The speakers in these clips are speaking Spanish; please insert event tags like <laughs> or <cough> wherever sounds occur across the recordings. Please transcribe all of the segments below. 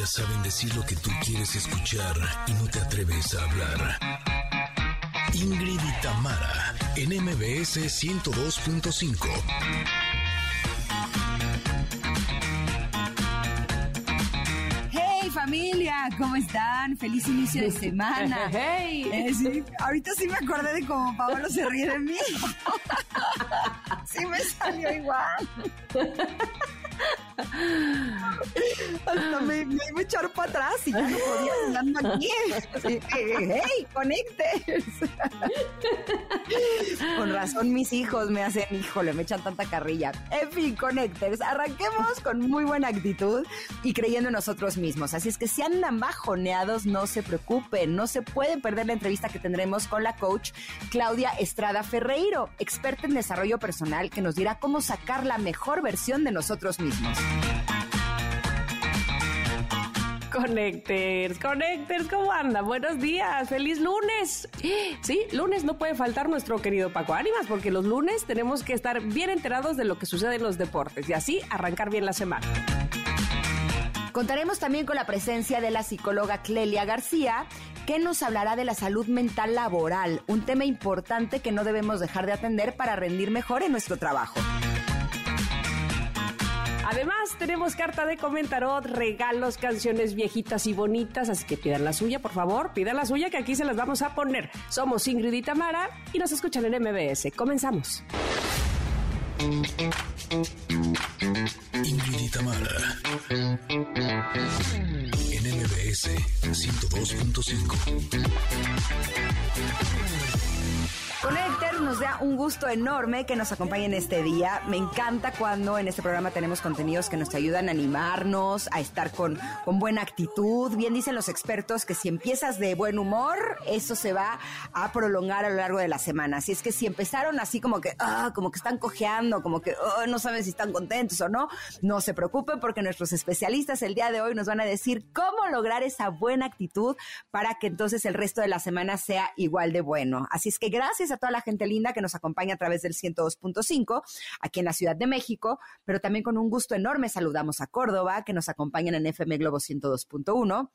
Ellas saben decir lo que tú quieres escuchar y no te atreves a hablar. Ingrid y Tamara, en MBS 102.5. Hey familia, ¿cómo están? Feliz inicio de semana. <laughs> Hey. Eh, sí, ahorita sí me acordé de cómo Pablo se ríe de mí. <laughs> sí me salió igual. Hasta me, iba a echar para atrás y ya no podía andando aquí. Así, ¡Hey, conectes! Con razón mis hijos me hacen, híjole, me echan tanta carrilla. En fin, conectores, arranquemos con muy buena actitud y creyendo en nosotros mismos. Así es que si andan bajoneados, no se preocupen, no se pueden perder la entrevista que tendremos con la coach Claudia Estrada Ferreiro, experta en desarrollo personal, que nos dirá cómo sacar la mejor versión de nosotros mismos. Connectors, Connectors, ¿cómo anda? Buenos días, feliz lunes. Sí, lunes no puede faltar nuestro querido Paco Ánimas, porque los lunes tenemos que estar bien enterados de lo que sucede en los deportes y así arrancar bien la semana. Contaremos también con la presencia de la psicóloga Clelia García, que nos hablará de la salud mental laboral, un tema importante que no debemos dejar de atender para rendir mejor en nuestro trabajo. Además, tenemos carta de comentarot, regalos, canciones viejitas y bonitas, así que pidan la suya, por favor, pidan la suya que aquí se las vamos a poner. Somos Ingrid y Tamara y nos escuchan en MBS. Comenzamos. Ingrid y Tamara. En MBS 102.5. Connector nos da un gusto enorme que nos acompañen este día. Me encanta cuando en este programa tenemos contenidos que nos ayudan a animarnos, a estar con, con buena actitud. Bien dicen los expertos que si empiezas de buen humor, eso se va a prolongar a lo largo de la semana. Así es que si empezaron así como que, ah, como que están cojeando, como que oh, no saben si están contentos o no, no se preocupen porque nuestros especialistas el día de hoy nos van a decir cómo lograr esa buena actitud para que entonces el resto de la semana sea igual de bueno. Así es que gracias a toda la gente linda que nos acompaña a través del 102.5 aquí en la Ciudad de México, pero también con un gusto enorme saludamos a Córdoba, que nos acompañan en FM Globo 102.1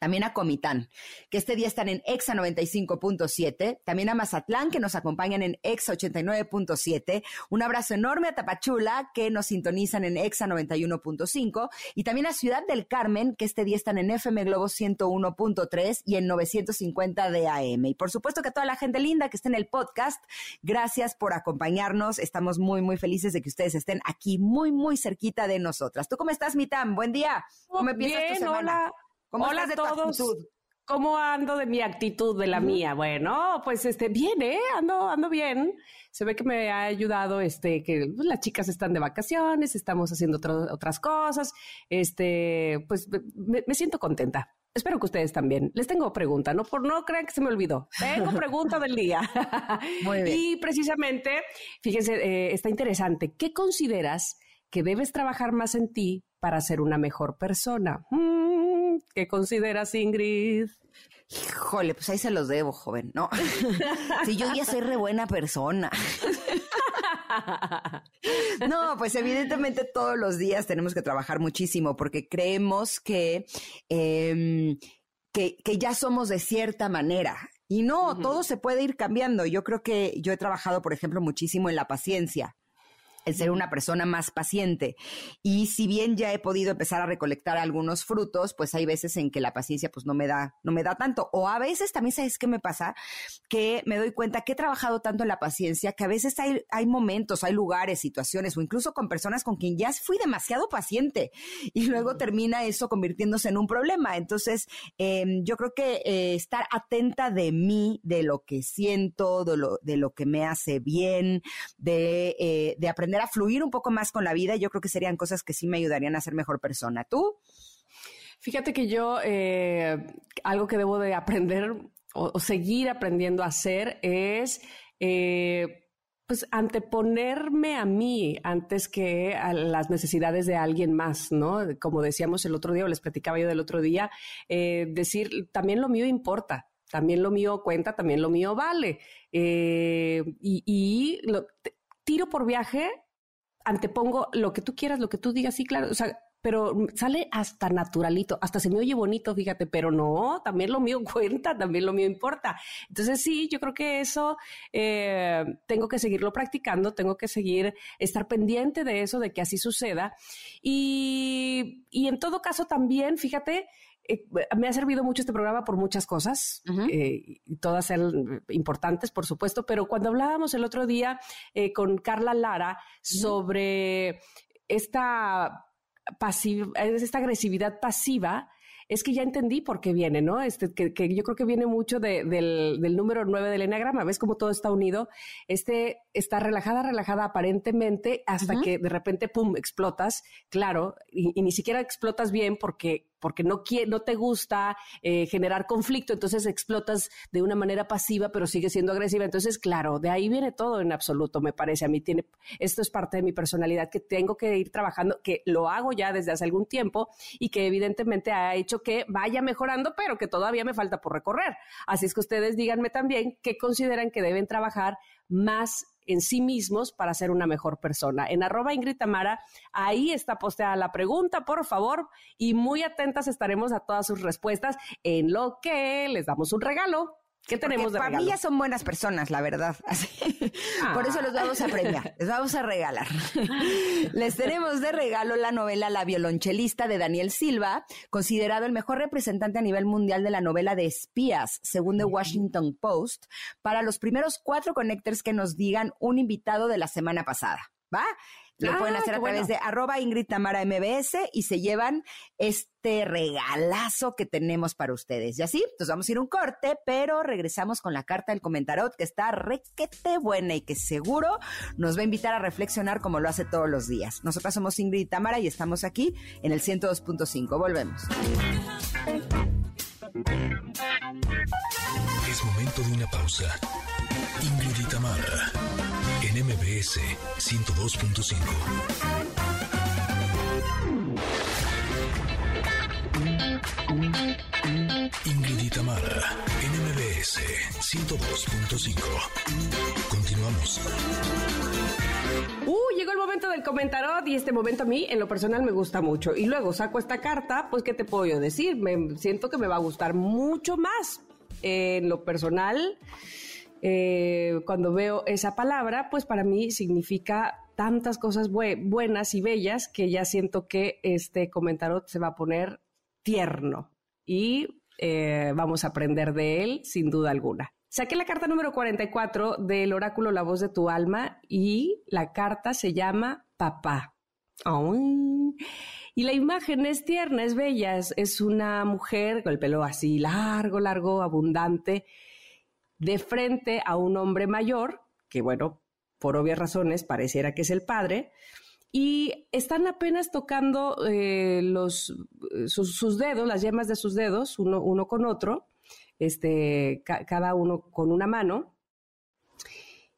también a Comitán, que este día están en EXA 95.7, también a Mazatlán, que nos acompañan en EXA 89.7, un abrazo enorme a Tapachula, que nos sintonizan en EXA 91.5, y también a Ciudad del Carmen, que este día están en FM Globo 101.3 y en 950 de AM. Y por supuesto que a toda la gente linda que está en el podcast, gracias por acompañarnos, estamos muy, muy felices de que ustedes estén aquí muy, muy cerquita de nosotras. ¿Tú cómo estás, Mitam? Buen día. ¿Cómo empiezas Bien, tu semana? hola. ¿Cómo Hola de todos. actitud? ¿Cómo ando de mi actitud, de la mía? Bueno, pues este, bien, ¿eh? Ando, ando bien. Se ve que me ha ayudado, este, que pues, las chicas están de vacaciones, estamos haciendo otro- otras cosas. Este, pues me, me siento contenta. Espero que ustedes también. Les tengo pregunta, no por no crean que se me olvidó. Tengo pregunta del día. <laughs> Muy bien. Y precisamente, fíjense, eh, está interesante. ¿Qué consideras que debes trabajar más en ti para ser una mejor persona? Mm, ¿Qué consideras, Ingrid? Híjole, pues ahí se los debo, joven, ¿no? <laughs> si yo ya soy re buena persona. No, pues evidentemente todos los días tenemos que trabajar muchísimo porque creemos que, em, que, que ya somos de cierta manera. Y no, todo se puede ir cambiando. Yo creo que yo he trabajado, por ejemplo, muchísimo en la paciencia el ser una persona más paciente. Y si bien ya he podido empezar a recolectar algunos frutos, pues hay veces en que la paciencia pues no me da, no me da tanto. O a veces también sabes qué me pasa, que me doy cuenta que he trabajado tanto en la paciencia que a veces hay, hay momentos, hay lugares, situaciones o incluso con personas con quien ya fui demasiado paciente y luego termina eso convirtiéndose en un problema. Entonces, eh, yo creo que eh, estar atenta de mí, de lo que siento, de lo, de lo que me hace bien, de, eh, de aprender a fluir un poco más con la vida, yo creo que serían cosas que sí me ayudarían a ser mejor persona. ¿Tú? Fíjate que yo, eh, algo que debo de aprender o, seguir aprendiendo a hacer es, eh, pues, anteponerme a mí antes que a las necesidades de alguien más, ¿no? Como decíamos el otro día, o les platicaba yo del otro día, eh, decir, también lo mío importa. También lo mío cuenta, también lo mío vale. Y y lo, tiro por viaje, antepongo lo que tú quieras, lo que tú digas, sí, claro. O sea, pero sale hasta naturalito, hasta se me oye bonito, fíjate, pero no, también lo mío <laughs> cuenta, también lo mío importa. Entonces sí, yo creo que eso eh, tengo que seguirlo practicando, tengo que seguir, estar pendiente de eso, de que así suceda. Y, y en todo caso también, fíjate, eh, me ha servido mucho este programa por muchas cosas, eh, todas importantes, por supuesto, pero cuando hablábamos el otro día con Carla Lara sobre esta esta agresividad pasiva, es que ya entendí por qué viene, ¿no? Este, que, yo creo que viene mucho del, del, número 9 del enagrama. ¿Ves cómo todo está unido? Este está relajada, relajada aparentemente, hasta que de repente, pum, explotas, claro, y, ni siquiera explotas bien porque porque no, no te gusta eh, generar conflicto, entonces explotas de una manera pasiva, pero sigue siendo agresiva. Entonces, claro, de ahí viene todo en absoluto, me parece. A mí tiene, esto es parte de mi personalidad que tengo que ir trabajando, que lo hago ya desde hace algún tiempo y que evidentemente ha hecho que vaya mejorando, pero que todavía me falta por recorrer. Así es que ustedes díganme también qué consideran que deben trabajar más en sí mismos para ser una mejor persona. En arroba Ingrid ahí está posteada la pregunta, por favor, y muy atentas estaremos a todas sus respuestas en lo que les damos un regalo. ¿Qué tenemos de regalo? Ya son buenas personas, la verdad. <laughs> Por eso los vamos a premiar, les vamos a regalar. <laughs> les tenemos de regalo la novela La violonchelista de Daniel Silva, considerado el mejor representante a nivel mundial de la novela de espías, según The Washington Post, para los primeros cuatro connectors que nos digan un invitado de la semana pasada. ¿Va? Lo pueden ah, hacer a través de arroba Ingrid Tamara MBS y se llevan este regalazo que tenemos para ustedes. Y así, nos vamos a ir un corte, pero regresamos con la carta del comentarot que está requete buena y que seguro nos va a invitar a reflexionar como lo hace todos los días. Nosotras somos Ingrid Tamara y estamos aquí en el 102.5. Volvemos. Es momento de una pausa. Ingrid Tamara en MBS 102.5. Ingrid Mara, NMBS 102.5. Continuamos. Uh, llegó el momento del comentarot y este momento a mí en lo personal me gusta mucho. Y luego saco esta carta, pues ¿qué te puedo decir? Me siento que me va a gustar mucho más. En lo personal, eh, cuando veo esa palabra, pues para mí significa tantas cosas buenas y bellas que ya siento que este comentario se va a poner tierno y eh, vamos a aprender de él sin duda alguna. Saqué la carta número 44 del oráculo La voz de tu alma y la carta se llama Papá. Y la imagen es tierna, es bella, es una mujer con el pelo así largo, largo, abundante de frente a un hombre mayor, que bueno, por obvias razones pareciera que es el padre, y están apenas tocando eh, los, sus, dedos, las yemas de sus dedos, uno, uno con otro, este, cada uno con una mano,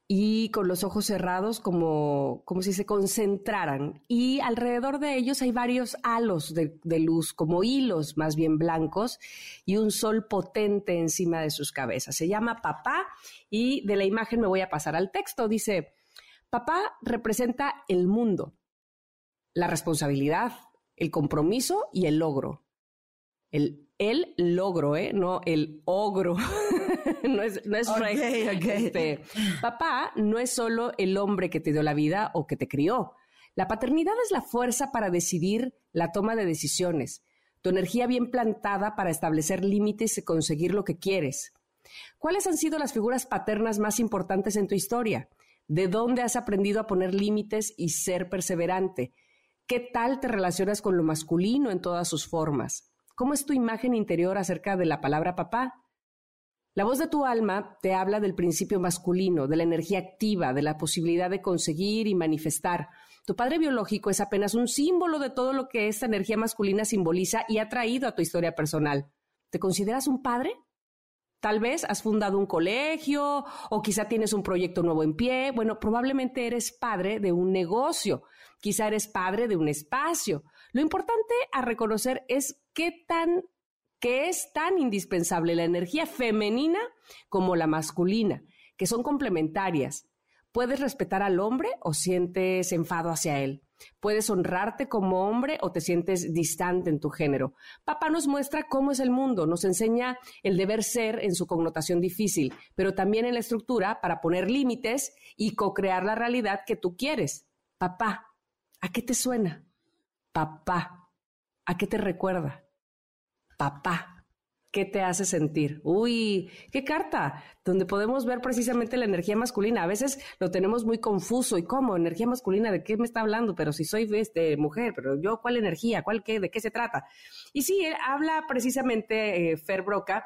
y con los ojos cerrados como, como si se concentraran. Y alrededor de ellos hay varios halos de, luz, como hilos más bien blancos, y un sol potente encima de sus cabezas. Se llama papá y de la imagen me voy a pasar al texto. Dice, papá representa el mundo, la responsabilidad, el compromiso y el logro. El, el logro, ¿eh? no el ogro. <laughs> <laughs> no es, no es este, papá no es solo el hombre que te dio la vida o que te crió. La paternidad es la fuerza para decidir la toma de decisiones, tu energía bien plantada para establecer límites y conseguir lo que quieres. ¿Cuáles han sido las figuras paternas más importantes en tu historia? ¿De dónde has aprendido a poner límites y ser perseverante? ¿Qué tal te relacionas con lo masculino en todas sus formas? ¿Cómo es tu imagen interior acerca de la palabra papá? La voz de tu alma te habla del principio masculino, de la energía activa, de la posibilidad de conseguir y manifestar. Tu padre biológico es apenas un símbolo de todo lo que esta energía masculina simboliza y ha traído a tu historia personal. ¿Te consideras un padre? Tal vez has fundado un colegio o quizá tienes un proyecto nuevo en pie. Bueno, probablemente eres padre de un negocio, quizá eres padre de un espacio. Lo importante a reconocer es qué tan que es tan indispensable la energía femenina como la masculina, que son complementarias. Puedes respetar al hombre o sientes enfado hacia él. Puedes honrarte como hombre o te sientes distante en tu género. Papá nos muestra cómo es el mundo, nos enseña el deber ser en su connotación difícil, pero también en la estructura para poner límites y co-crear la realidad que tú quieres. Papá, ¿a qué te suena? Papá, ¿a qué te recuerda? Papá. ¿Qué te hace sentir? Uy, qué carta, donde podemos ver precisamente la energía masculina. A veces lo tenemos muy confuso. ¿Y cómo? ¿Energía masculina? ¿De qué me está hablando? Pero si soy este, mujer, pero yo, ¿cuál energía? ¿Cuál qué? ¿De qué se trata? Y sí, él habla precisamente, eh, Fer Broca,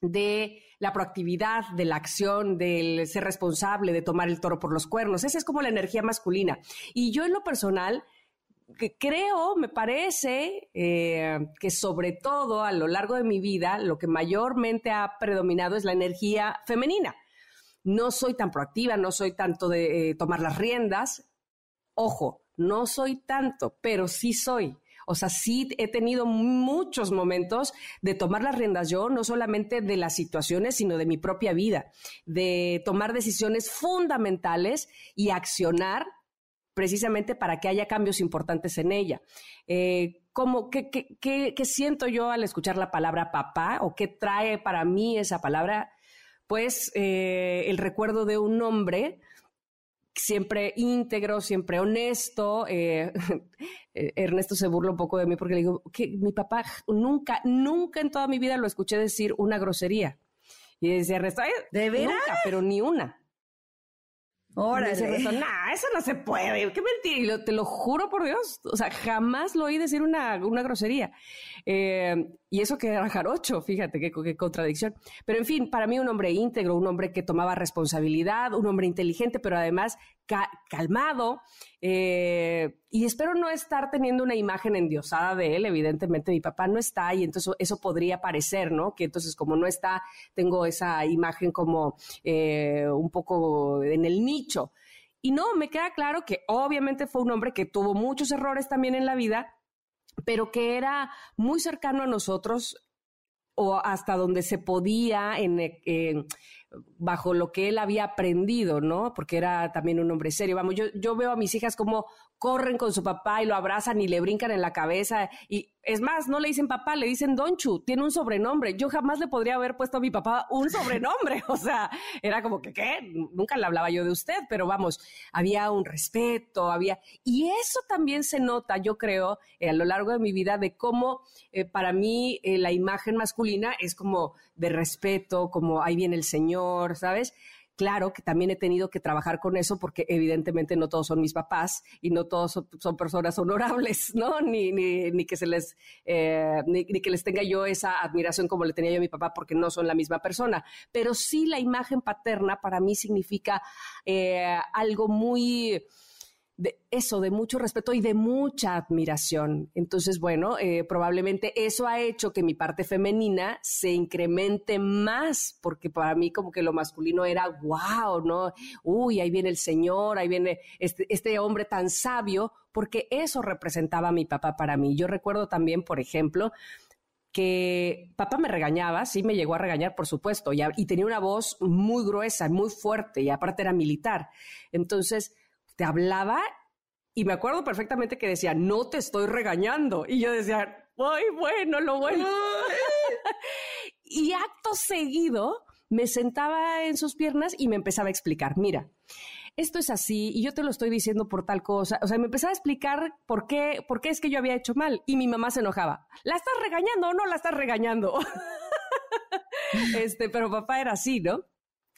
de la proactividad, de la acción, del ser responsable, de tomar el toro por los cuernos. Esa es como la energía masculina. Y yo en lo personal que creo, me parece, eh, que sobre todo a lo largo de mi vida, lo que mayormente ha predominado es la energía femenina. No soy tan proactiva, no soy tanto de eh, tomar las riendas. Ojo, no soy tanto, pero sí soy. O sea, sí he tenido muchos momentos de tomar las riendas yo, no solamente de las situaciones, sino de mi propia vida, de tomar decisiones fundamentales y accionar precisamente para que haya cambios importantes en ella. Eh, qué, siento yo al escuchar la palabra papá o qué trae para mí esa palabra? Pues eh, el recuerdo de un hombre siempre íntegro, siempre honesto. Eh, <laughs> Ernesto se burla un poco de mí porque le digo que mi papá nunca, nunca en toda mi vida lo escuché decir una grosería. Y decía Ernesto, ¿de veras? Nunca, pero ni una. Órale. nah, eso no se puede. Qué mentira. Y te lo juro por Dios. O sea, jamás lo oí decir una, una grosería. Eh, y eso que era jarocho, fíjate qué, qué, contradicción. Pero en fin, para mí un hombre íntegro, un hombre que tomaba responsabilidad, un hombre inteligente, pero además calmado. Eh, y espero no estar teniendo una imagen endiosada de él. Evidentemente, mi papá no está y entonces eso podría parecer, ¿no? Que entonces, como no está, tengo esa imagen como eh, un poco en el nicho. Y no, me queda claro que obviamente fue un hombre que tuvo muchos errores también en la vida, pero que era muy cercano a nosotros o hasta donde se podía en, en bajo lo que él había aprendido, ¿no? Porque era también un hombre serio. Vamos, yo, yo veo a mis hijas como corren con su papá y lo abrazan y le brincan en la cabeza. Y es más, no le dicen papá, le dicen Donchu, tiene un sobrenombre. Yo jamás le podría haber puesto a mi papá un sobrenombre. <laughs> O sea, era como que, ¿qué? Nunca le hablaba yo de usted, pero vamos, había un respeto, había... Y eso también se nota, yo creo, eh, a lo largo de mi vida, de cómo eh, para mí eh, la imagen masculina es como de respeto, como ahí viene el Señor, ¿sabes? Claro que también he tenido que trabajar con eso porque evidentemente no todos son mis papás y no todos son, personas honorables, <laughs> ¿no? Ni, ni, ni que se les, eh, ni, que les tenga yo esa admiración como le tenía yo a mi papá porque no son la misma persona. Pero sí la imagen paterna para mí significa eh, algo muy de eso, de mucho respeto y de mucha admiración. Entonces, bueno, eh, probablemente eso ha hecho que mi parte femenina se incremente más, porque para mí como que lo masculino era, wow, ¿no? Uy, ahí viene el Señor, ahí viene este, este hombre tan sabio, porque eso representaba a mi papá para mí. Yo recuerdo también, por ejemplo, que papá me regañaba, sí me llegó a regañar, por supuesto, y, y tenía una voz muy gruesa, muy fuerte, y aparte era militar. Entonces, te hablaba y me acuerdo perfectamente que decía, no te estoy regañando. Y yo decía, ay, bueno, lo bueno. <laughs> y acto seguido me sentaba en sus piernas y me empezaba a explicar, mira, esto es así y yo te lo estoy diciendo por tal cosa. O sea, me empezaba a explicar por qué, por qué es que yo había hecho mal y mi mamá se enojaba. ¿La estás regañando o no la estás regañando? <laughs> este, pero papá era así, ¿no?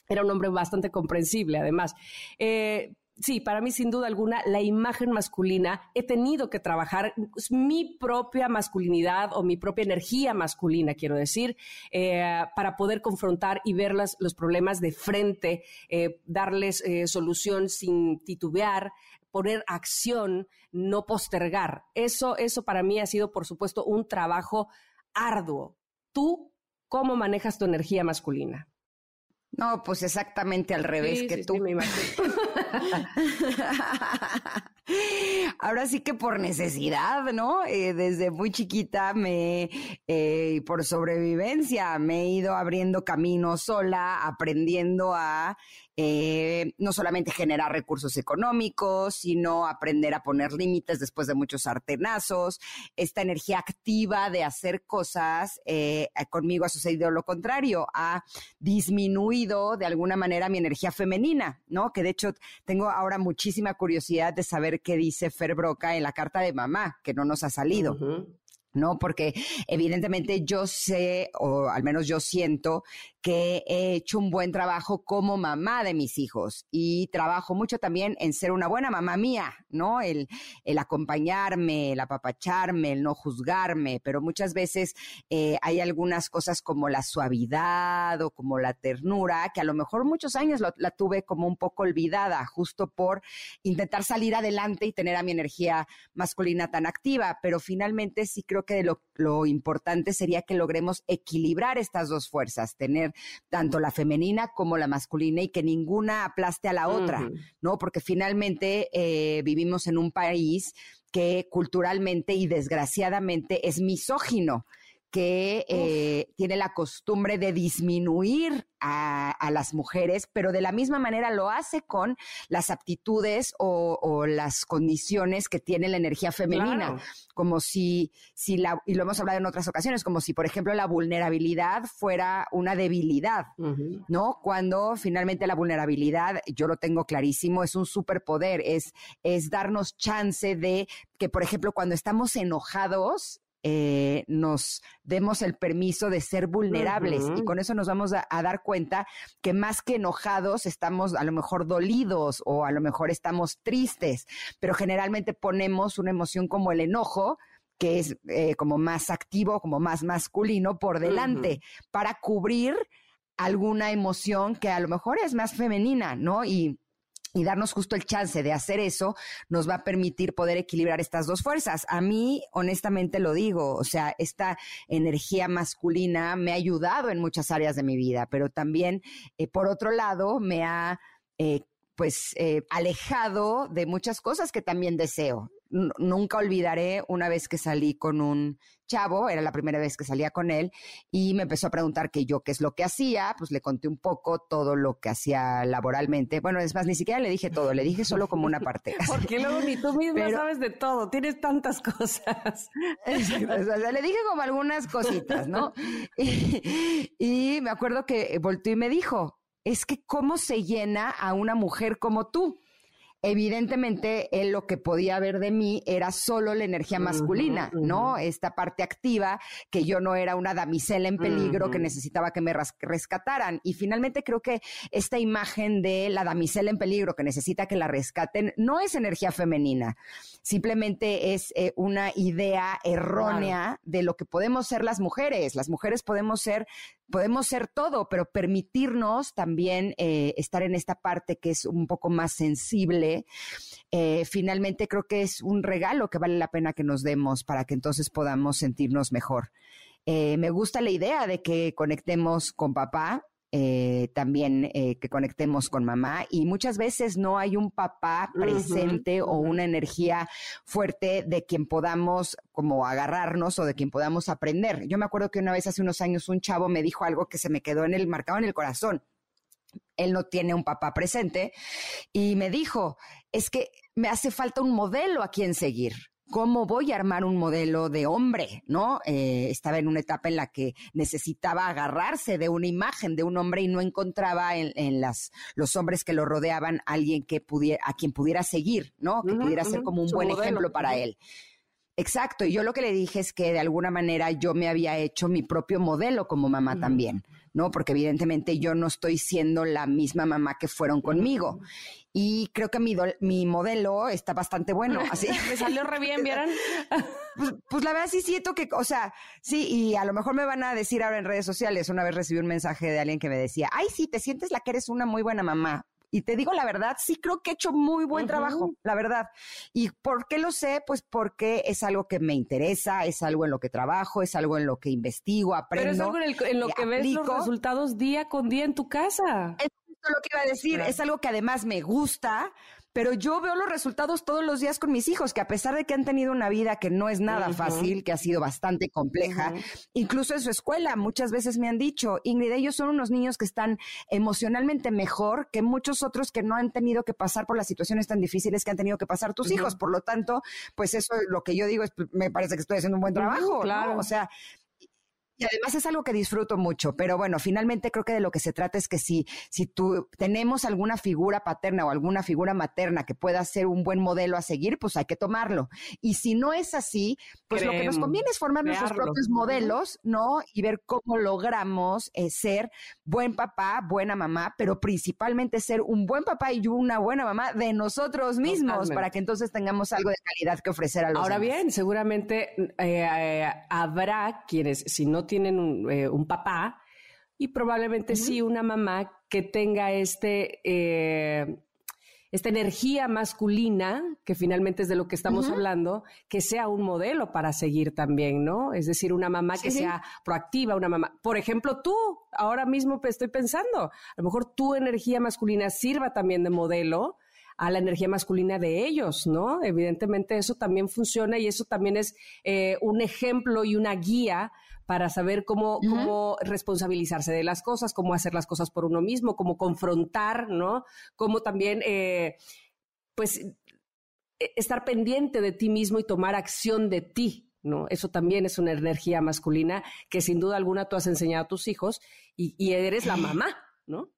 Era un hombre bastante comprensible, además. Eh, sí, para mí sin duda alguna, la imagen masculina, he tenido que trabajar mi propia masculinidad o mi propia energía masculina, quiero decir, eh, para poder confrontar y ver los problemas de frente, eh, darles eh, solución sin titubear, poner acción, no postergar. Eso, eso para mí ha sido, por supuesto, un trabajo arduo. ¿Tú cómo manejas tu energía masculina? No, pues exactamente al revés que tú. me <laughs> <laughs> Ahora sí que por necesidad, ¿no? Eh, desde muy chiquita me, eh, por sobrevivencia, me he ido abriendo camino sola, aprendiendo a eh, no solamente generar recursos económicos, sino aprender a poner límites después de muchos sartenazos. Esta energía activa de hacer cosas, conmigo ha sucedido lo contrario, ha disminuido de alguna manera mi energía femenina, ¿no? Que de hecho tengo ahora muchísima curiosidad de saber qué dice Fer Broca en la carta de mamá, que no nos ha salido. ¿no? Porque evidentemente yo sé, o al menos yo siento, que he hecho un buen trabajo como mamá de mis hijos. Y trabajo mucho también en ser una buena mamá mía, ¿no? El, acompañarme, el apapacharme, el no juzgarme, pero muchas veces eh, hay algunas cosas como la suavidad o como la ternura, que a lo mejor muchos años la tuve como un poco olvidada, justo por intentar salir adelante y tener a mi energía masculina tan activa, pero finalmente sí creo que lo importante sería que logremos equilibrar estas dos fuerzas, tener tanto la femenina como la masculina y que ninguna aplaste a la otra, ¿no? Porque finalmente eh, vivimos en un país que culturalmente y desgraciadamente es misógino que eh, tiene la costumbre de disminuir a, las mujeres, pero de la misma manera lo hace con las aptitudes o, las condiciones que tiene la energía femenina, como si, si la, y lo hemos hablado en otras ocasiones, como si, por ejemplo, la vulnerabilidad fuera una debilidad, ¿no? Cuando finalmente la vulnerabilidad, yo lo tengo clarísimo, es un superpoder, es, es darnos chance de que, por ejemplo, cuando estamos enojados, eh, nos demos el permiso de ser vulnerables y con eso nos vamos a, dar cuenta que más que enojados estamos a lo mejor dolidos o a lo mejor estamos tristes, pero generalmente ponemos una emoción como el enojo que es eh, como más activo, como más masculino por delante para cubrir alguna emoción que a lo mejor es más femenina, ¿no? Y y darnos justo el chance de hacer eso nos va a permitir poder equilibrar estas dos fuerzas. A mí, honestamente lo digo, o sea, esta energía masculina me ha ayudado en muchas áreas de mi vida, pero también, eh, por otro lado, me ha... Eh, pues eh, alejado de muchas cosas que también deseo nunca olvidaré una vez que salí con un chavo, era la primera vez que salía con él, y me empezó a preguntar que yo qué es lo que hacía, pues le conté un poco todo lo que hacía laboralmente. Bueno, es más, ni siquiera le dije todo, le dije solo como una parte. Porque luego ni tú misma sabes de todo, tienes tantas cosas. <laughs> le dije como algunas cositas, ¿no? <laughs> <laughs> Y, y me acuerdo que volteó y me dijo, es que cómo se llena a una mujer como tú evidentemente él lo que podía ver de mí era solo la energía masculina, ¿no? Esta parte activa, que yo no era una damisela en peligro que necesitaba que me rescataran. Y finalmente creo que esta imagen de la damisela en peligro que necesita que la rescaten no es energía femenina, simplemente es eh, una idea errónea de lo que podemos ser las mujeres. Las mujeres podemos ser podemos ser todo, pero permitirnos también eh, estar en esta parte que es un poco más sensible, eh, finalmente creo que es un regalo que vale la pena que nos demos para que entonces podamos sentirnos mejor. Eh, me gusta la idea de que conectemos con papá, eh, también eh, que conectemos con mamá y muchas veces no hay un papá presente o una energía fuerte de quien podamos como agarrarnos o de quien podamos aprender. Yo me acuerdo que una vez hace unos años un chavo me dijo algo que se me quedó en el marcado en el corazón. Él no tiene un papá presente y me dijo, es que me hace falta un modelo a quien seguir cómo voy a armar un modelo de hombre, ¿no? Eh, estaba en una etapa en la que necesitaba agarrarse de una imagen de un hombre y no encontraba en, las, los hombres que lo rodeaban alguien que pudiera, a quien pudiera seguir, ¿no? Que pudiera ser como un buen ejemplo para él. Exacto, y yo lo que le dije es que de alguna manera yo me había hecho mi propio modelo como mamá también, ¿no? Porque evidentemente yo no estoy siendo la misma mamá que fueron conmigo y creo que mi, mi modelo está bastante bueno. Así. <laughs> Me salió re bien, <laughs> ¿vieron? Pues, pues, la verdad sí siento que, o sea, sí, y a lo mejor me van a decir ahora en redes sociales, una vez recibí un mensaje de alguien que me decía, ay, sí, te sientes la que eres una muy buena mamá. Y te digo la verdad, sí creo que he hecho muy buen trabajo, la verdad. ¿Y por qué lo sé? Pues porque es algo que me interesa, es algo en lo que trabajo, es algo en lo que investigo, aprendo. Pero es algo en, lo que ves los resultados día con día en tu casa lo que iba a decir, es algo que además me gusta, pero yo veo los resultados todos los días con mis hijos, que a pesar de que han tenido una vida que no es nada fácil, que ha sido bastante compleja, incluso en su escuela, muchas veces me han dicho, Ingrid, ellos son unos niños que están emocionalmente mejor que muchos otros que no han tenido que pasar por las situaciones tan difíciles que han tenido que pasar tus hijos. Por lo tanto, pues eso lo que yo digo es, me parece que estoy haciendo un buen trabajo. Claro. O sea, y además es algo que disfruto mucho, pero bueno, finalmente creo que de lo que se trata es que si, si tú tenemos alguna figura paterna o alguna figura materna que pueda ser un buen modelo a seguir, pues hay que tomarlo. Y si no es así, pues lo que nos conviene es formar nuestros propios modelos, ¿no? Y ver cómo logramos eh, ser buen papá, buena mamá, pero principalmente ser un buen papá y una buena mamá de nosotros mismos, para que entonces tengamos algo de calidad que ofrecer a los Ahora bien, seguramente eh, eh, habrá quienes, si no tienen eh, un, papá y probablemente sí una mamá que tenga este, eh, esta energía masculina, que finalmente es de lo que estamos hablando, que sea un modelo para seguir también, ¿no? Es decir, una mamá que sea proactiva, una mamá. Por ejemplo, tú, ahora mismo estoy pensando, a lo mejor tu energía masculina sirva también de modelo a la energía masculina de ellos, ¿no? Evidentemente eso también funciona y eso también es eh, un ejemplo y una guía para saber cómo, cómo responsabilizarse de las cosas, cómo hacer las cosas por uno mismo, cómo confrontar, ¿no? Cómo también, eh, pues, e, estar pendiente de ti mismo y tomar acción de ti, ¿no? Eso también es una energía masculina que sin duda alguna tú has enseñado a tus hijos y, y eres la mamá, ¿no?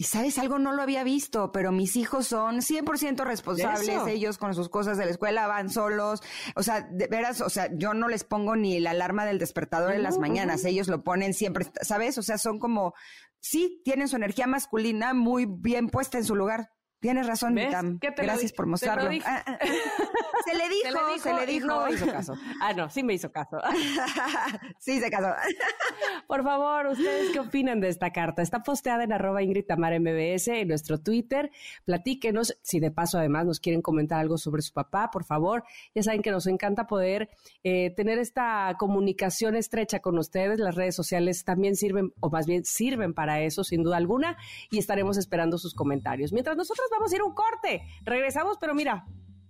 Y sabes algo, no lo había visto, pero mis hijos son 100% responsables, ellos con sus cosas de la escuela van solos, o sea, de veras, o sea, yo no les pongo ni la alarma del despertador en las mañanas, ellos lo ponen siempre, ¿sabes? O sea, son como, sí, tienen su energía masculina muy bien puesta en su lugar. Tienes razón, Mitam. Gracias por mostrarlo. Ah, ah, ah. <laughs> se le dijo, se le dijo. No hizo caso. Ah, no, sí me hizo caso. <laughs> sí, se casó. <laughs> por favor, ¿ustedes qué opinan de esta carta? Está posteada en arroba Ingrid Tamar MBS en nuestro Twitter. Platíquenos, si de paso además nos quieren comentar algo sobre su papá, por favor. Ya saben que nos encanta poder eh, tener esta comunicación estrecha con ustedes. Las redes sociales también sirven, o más bien sirven para eso, sin duda alguna, y estaremos esperando sus comentarios. Mientras nosotros vamos a ir a un corte. Regresamos, pero mira,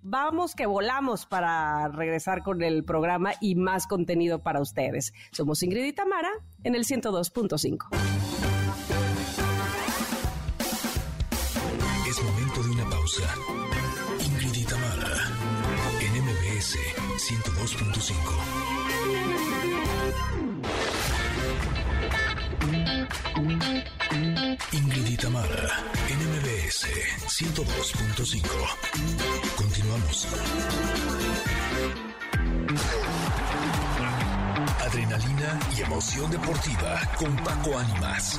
vamos que volamos para regresar con el programa y más contenido para ustedes. Somos Ingrid y Tamara en el 102.5. Es momento de una pausa. Ingrid y Tamara en MBS 102.5. Ingrid Itamara, NMBS 102.5. Adrenalina y emoción deportiva con Paco Ánimas.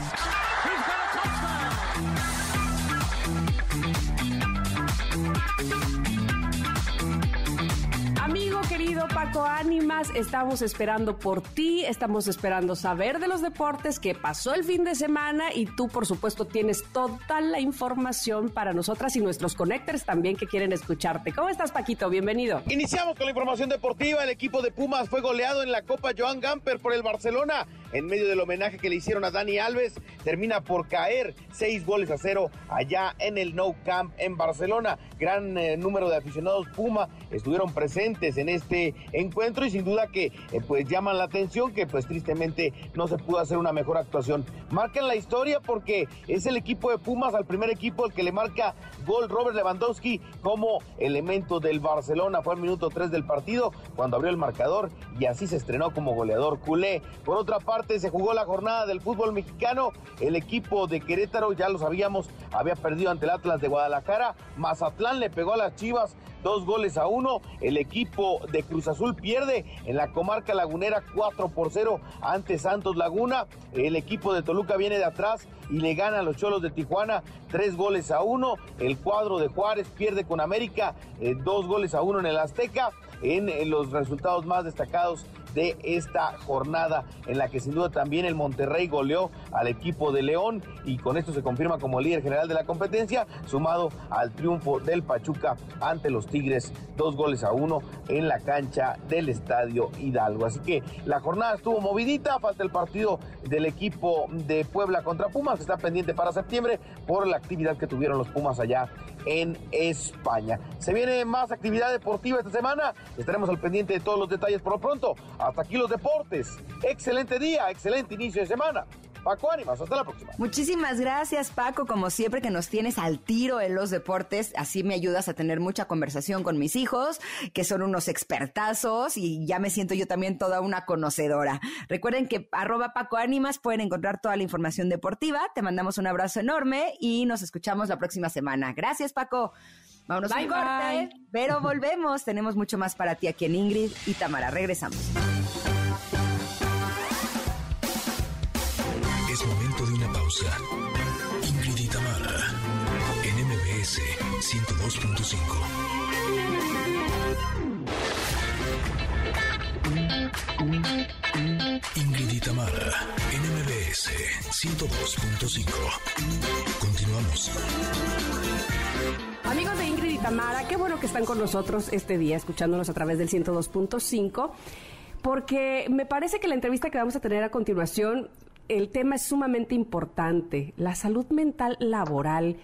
Paco Ánimas, estamos esperando por ti, estamos esperando saber de los deportes, que pasó el fin de semana y tú, por supuesto, tienes toda la información para nosotras y nuestros connectors también que quieren escucharte. ¿Cómo estás, Paquito? Bienvenido. Iniciamos con la información deportiva. El equipo de Pumas fue goleado en la Copa Joan Gamper por el Barcelona en medio del homenaje que le hicieron a Dani Alves. Termina por caer seis goles a cero allá en el No Camp en Barcelona. Gran eh, número de aficionados Puma estuvieron presentes en este encuentro y sin duda que eh, pues llaman la atención que pues tristemente no se pudo hacer una mejor actuación. Marcan la historia porque es el equipo de Pumas al primer equipo el que le marca gol Robert Lewandowski como elemento del Barcelona. Fue al minuto 3 del partido cuando abrió el marcador y así se estrenó como goleador culé. Por otra parte se jugó la jornada del fútbol mexicano. El equipo de Querétaro, ya lo sabíamos, había perdido ante el Atlas de Guadalajara. Mazatlán le pegó a las Chivas dos goles a uno. El equipo de Cruz Azul pierde en la comarca lagunera 4 por 0 ante Santos Laguna. El equipo de Toluca viene de atrás y le gana a los Cholos de Tijuana tres goles a uno. El cuadro de Juárez pierde con América eh, dos goles a uno en el Azteca. En, en los resultados más destacados de esta jornada en la que sin duda también el Monterrey goleó al equipo de León y con esto se confirma como líder general de la competencia, sumado al triunfo del Pachuca ante los Tigres, dos goles a uno en la cancha del Estadio Hidalgo. Así que la jornada estuvo movidita, falta el partido del equipo de Puebla contra Pumas, que está pendiente para septiembre por la actividad que tuvieron los Pumas allá en España. Se viene más actividad deportiva esta semana. Estaremos al pendiente de todos los detalles por lo pronto. Hasta aquí los deportes. Excelente día, excelente inicio de semana. Paco Ánimas, hasta la próxima. Muchísimas gracias, Paco, como siempre que nos tienes al tiro en los deportes, así me ayudas a tener mucha conversación con mis hijos, que son unos expertazos y ya me siento yo también toda una conocedora. Recuerden que arroba Paco Ánimas pueden encontrar toda la información deportiva. Te mandamos un abrazo enorme y nos escuchamos la próxima semana. Gracias, Paco. Vámonos un corte, pero volvemos. Tenemos mucho más para ti aquí en Ingrid y Tamara. Regresamos. Ingrid y en MBS 102.5. Ingrid y en MBS 102.5. Continuamos. Amigos de Ingrid y Tamara, qué bueno que están con nosotros este día, escuchándonos a través del 102.5 porque me parece que la entrevista que vamos a tener a continuación el tema es sumamente importante, la salud mental laboral.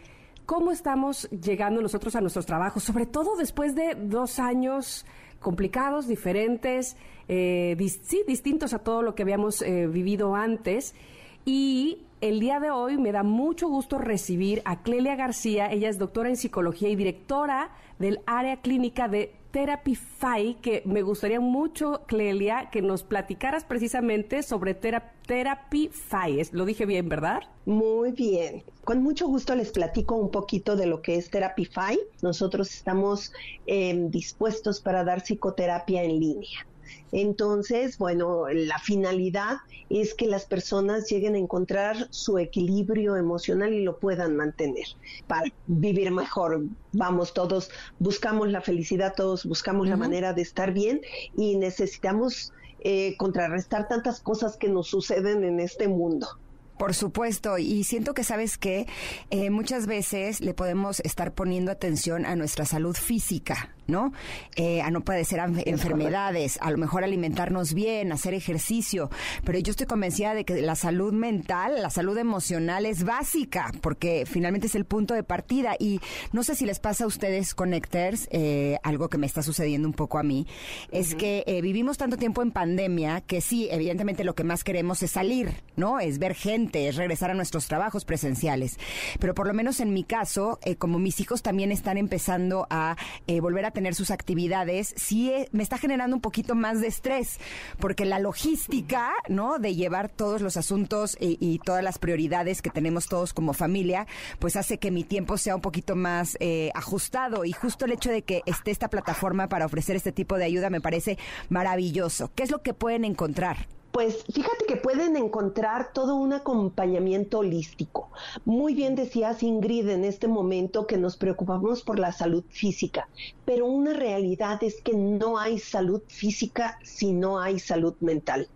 ¿Cómo estamos llegando nosotros a nuestros trabajos? Sobre todo después de dos años complicados, diferentes, eh, sí, distintos a todo lo que habíamos eh, vivido antes. Y el día de hoy me da mucho gusto recibir a Clelia García. Ella es doctora en psicología y directora del área clínica de Therapify, que me gustaría mucho, Clelia, que nos platicaras precisamente sobre Therapify. Lo dije bien, ¿verdad? Muy bien. Con mucho gusto les platico un poquito de lo que es Therapify. Nosotros estamos em, dispuestos para dar psicoterapia en línea. Entonces, bueno, la finalidad es que las personas lleguen a encontrar su equilibrio emocional y lo puedan mantener para vivir mejor. Vamos, todos buscamos la felicidad, todos buscamos la manera de estar bien y necesitamos eh, contrarrestar tantas cosas que nos suceden en este mundo. Por supuesto, y siento que sabes que eh, muchas veces le podemos estar poniendo atención a nuestra salud física, ¿no? Eh, a no padecer enfermedades, a lo mejor alimentarnos bien, hacer ejercicio, pero yo estoy convencida de que la salud mental, la salud emocional es básica, porque finalmente es el punto de partida y no sé si les pasa a ustedes Connectors, eh, algo que me está sucediendo un poco a mí, es que eh, vivimos tanto tiempo en pandemia que sí, evidentemente lo que más queremos es salir, ¿no? Es ver gente, es regresar a nuestros trabajos presenciales, pero por lo menos en mi caso, como mis hijos también están empezando a volver a tener sus actividades, sí eh, me está generando un poquito más de estrés, porque la logística, ¿no? De llevar todos los asuntos y, todas las prioridades que tenemos todos como familia, pues hace que mi tiempo sea un poquito más eh, ajustado. Y justo el hecho de que esté esta plataforma para ofrecer este tipo de ayuda me parece maravilloso. ¿Qué es lo que pueden encontrar? Pues fíjate que pueden encontrar todo un acompañamiento holístico. Muy bien decías Ingrid en este momento que nos preocupamos por la salud física, pero una realidad es que no hay salud física si no hay salud mental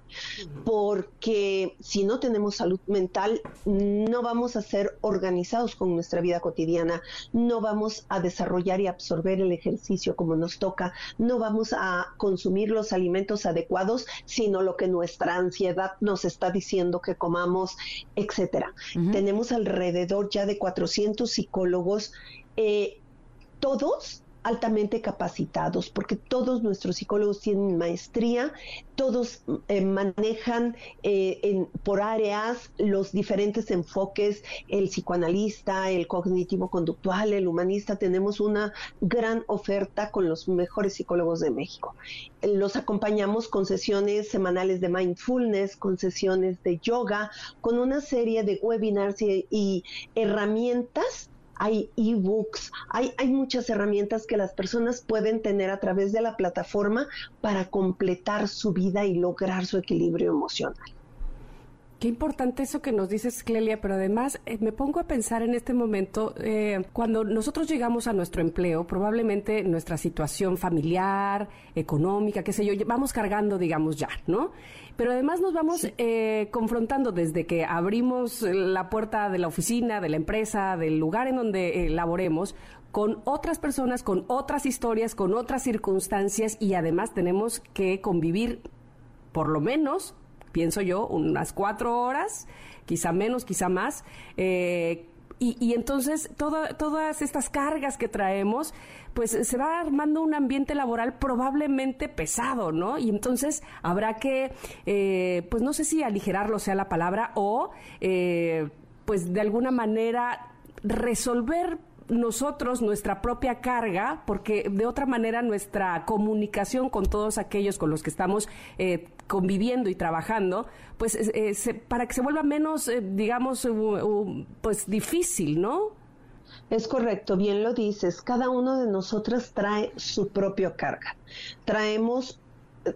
porque si no tenemos salud mental, no vamos a ser organizados con nuestra vida cotidiana, no vamos a desarrollar y absorber el ejercicio como nos toca, no vamos a consumir los alimentos adecuados, sino lo que nuestra ansiedad nos está diciendo que comamos, etcétera. Tenemos alrededor ya de 400 psicólogos, eh, todos altamente capacitados, porque todos nuestros psicólogos tienen maestría, todos eh, manejan eh, por áreas los diferentes enfoques, el psicoanalista, el cognitivo-conductual, el humanista, tenemos una gran oferta con los mejores psicólogos de México. Los acompañamos con sesiones semanales de mindfulness, con sesiones de yoga, con una serie de webinars y herramientas hay ebooks, hay, hay muchas herramientas que las personas pueden tener a través de la plataforma para completar su vida y lograr su equilibrio emocional. Qué importante eso que nos dices, Clelia, pero además eh, me pongo a pensar en este momento, eh, cuando nosotros llegamos a nuestro empleo, probablemente nuestra situación familiar, económica, qué sé yo, vamos cargando, digamos, ya, ¿no? Pero además nos vamos eh, confrontando desde que abrimos la puerta de la oficina, de la empresa, del lugar en donde laboremos, con otras personas, con otras historias, con otras circunstancias y además tenemos que convivir por lo menos pienso yo, unas cuatro horas, quizá menos, quizá más, eh, Y, entonces todas estas cargas que traemos, pues se va armando un ambiente laboral probablemente pesado, ¿no? Y entonces habrá que, eh, pues no sé si aligerarlo sea la palabra o, eh, pues de alguna manera resolver nosotros nuestra propia carga, porque de otra manera nuestra comunicación con todos aquellos con los que estamos eh, conviviendo y trabajando, pues eh, para que se vuelva menos, eh, digamos, pues difícil, ¿no? Es correcto, bien lo dices. Cada uno de nosotros trae su propia carga. Traemos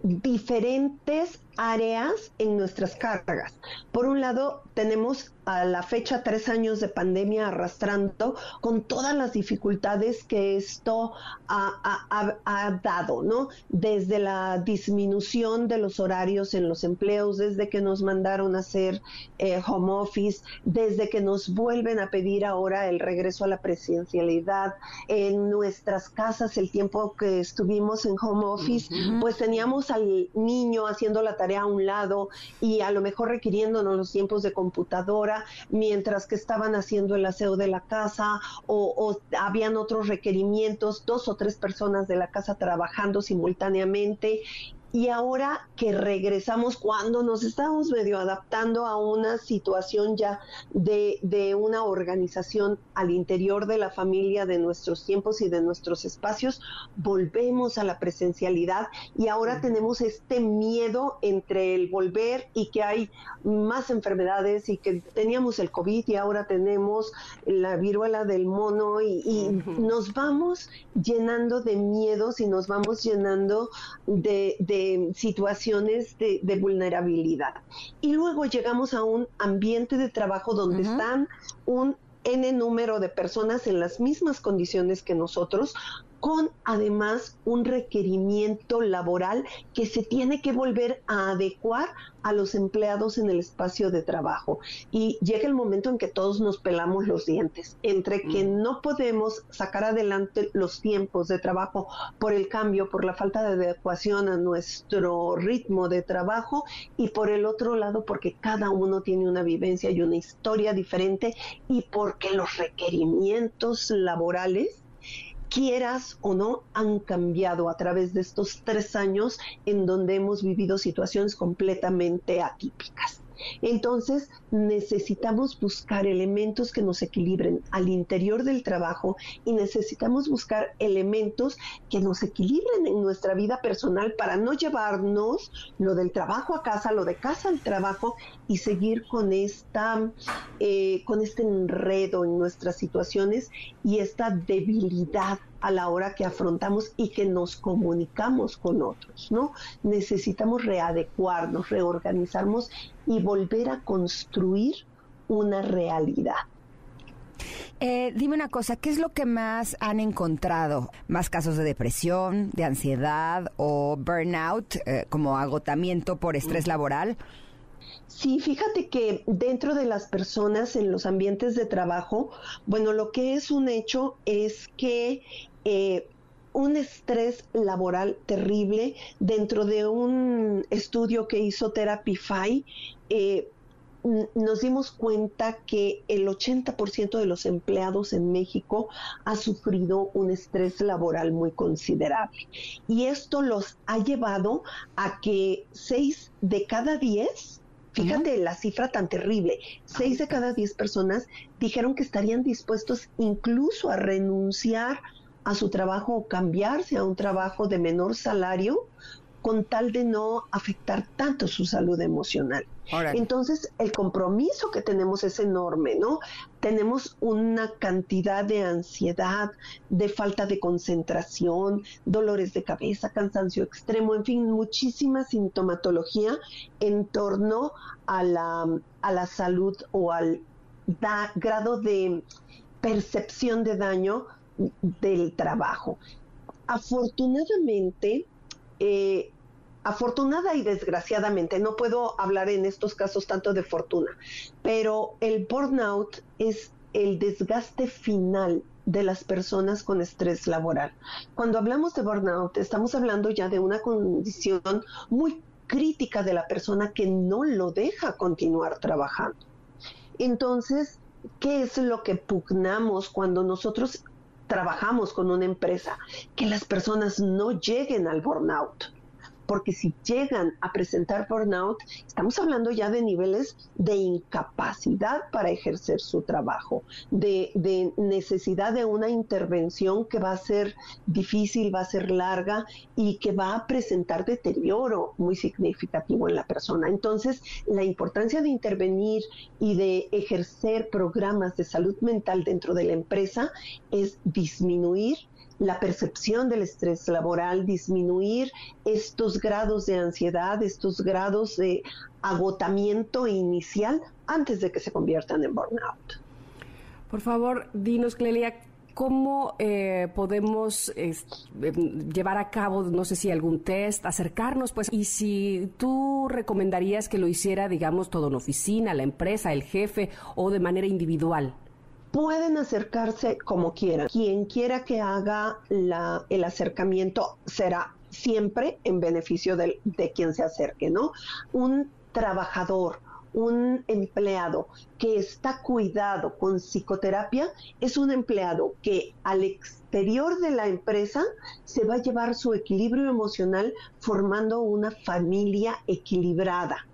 diferentes áreas en nuestras cargas. Por un lado, tenemos a la fecha tres años de pandemia arrastrando con todas las dificultades que esto ha, dado, ¿no? Desde la disminución de los horarios en los empleos, desde que nos mandaron a hacer eh, home office, desde que nos vuelven a pedir ahora el regreso a la presidencialidad en nuestras casas, el tiempo que estuvimos en home office, pues teníamos al niño haciendo la tarea a un lado y a lo mejor requiriéndonos los tiempos de computadora, mientras que estaban haciendo el aseo de la casa o, o habían otros requerimientos, dos o tres personas de la casa trabajando simultáneamente y ahora que regresamos, cuando nos estamos medio adaptando a una situación ya de, de, una organización al interior de la familia, de nuestros tiempos y de nuestros espacios, volvemos a la presencialidad y ahora tenemos este miedo entre el volver y que hay más enfermedades y que teníamos el COVID y ahora tenemos la viruela del mono y, y nos vamos llenando de miedos y nos vamos llenando de, de situaciones de, vulnerabilidad. Y luego llegamos a un ambiente de trabajo donde están un N número de personas en las mismas condiciones que nosotros, con además un requerimiento laboral que se tiene que volver a adecuar a los empleados en el espacio de trabajo. Y llega el momento en que todos nos pelamos los dientes, entre que mm. no podemos sacar adelante los tiempos de trabajo por el cambio, por la falta de adecuación a nuestro ritmo de trabajo y por el otro lado porque cada uno tiene una vivencia y una historia diferente y porque los requerimientos laborales quieras o no, han cambiado a través de estos tres años en donde hemos vivido situaciones completamente atípicas. Entonces necesitamos buscar elementos que nos equilibren al interior del trabajo y necesitamos buscar elementos que nos equilibren en nuestra vida personal para no llevarnos lo del trabajo a casa, lo de casa al trabajo y seguir con esta, eh, con este enredo en nuestras situaciones y esta debilidad a la hora que afrontamos y que nos comunicamos con otros, ¿no? Necesitamos readecuarnos, reorganizarnos y volver a construir una realidad. Eh, dime una cosa, ¿qué es lo que más han encontrado? ¿Más casos de depresión, de ansiedad o burnout, eh, como agotamiento por estrés laboral? Sí, fíjate que dentro de las personas en los ambientes de trabajo, bueno, lo que es un hecho es que eh, un estrés laboral terrible dentro de un estudio que hizo Therapify. Eh, nos dimos cuenta que el 80% de los empleados en México ha sufrido un estrés laboral muy considerable. Y esto los ha llevado a que 6 de cada 10 Fíjate la cifra tan terrible. Seis de cada diez personas dijeron que estarían dispuestos incluso a renunciar a su trabajo o cambiarse a un trabajo de menor salario con tal de no afectar tanto su salud emocional. Entonces, el compromiso que tenemos es enorme, ¿no? Tenemos una cantidad de ansiedad, de falta de concentración, dolores de cabeza, cansancio extremo, en fin, muchísima sintomatología en torno a la, a la salud o al grado de percepción de daño del trabajo. Afortunadamente, eh, afortunada y desgraciadamente, no puedo hablar en estos casos tanto de fortuna, pero el burnout es el desgaste final de las personas con estrés laboral. Cuando hablamos de burnout, estamos hablando ya de una condición muy crítica de la persona que no lo deja continuar trabajando. Entonces, ¿qué es lo que pugnamos cuando nosotros trabajamos con una empresa? Que las personas no lleguen al burnout porque si llegan a presentar burnout, estamos hablando ya de niveles de incapacidad para ejercer su trabajo, de, necesidad de una intervención que va a ser difícil, va a ser larga y que va a presentar deterioro muy significativo en la persona. Entonces, la importancia de intervenir y de ejercer programas de salud mental dentro de la empresa es disminuir la percepción del estrés laboral, disminuir estos grados de ansiedad, estos grados de agotamiento inicial antes de que se conviertan en burnout. Por favor, dinos, Clelia, ¿cómo eh, podemos eh, llevar a cabo, no sé si algún test, acercarnos, pues, y si tú recomendarías que lo hiciera, digamos, todo en oficina, la empresa, el jefe o de manera individual? Pueden acercarse como quieran. Quien quiera que haga el acercamiento será siempre en beneficio de quien se acerque, ¿no? Un trabajador, un empleado que está cuidado con psicoterapia es un empleado que al exterior de la empresa se va a llevar su equilibrio emocional formando una familia equilibrada.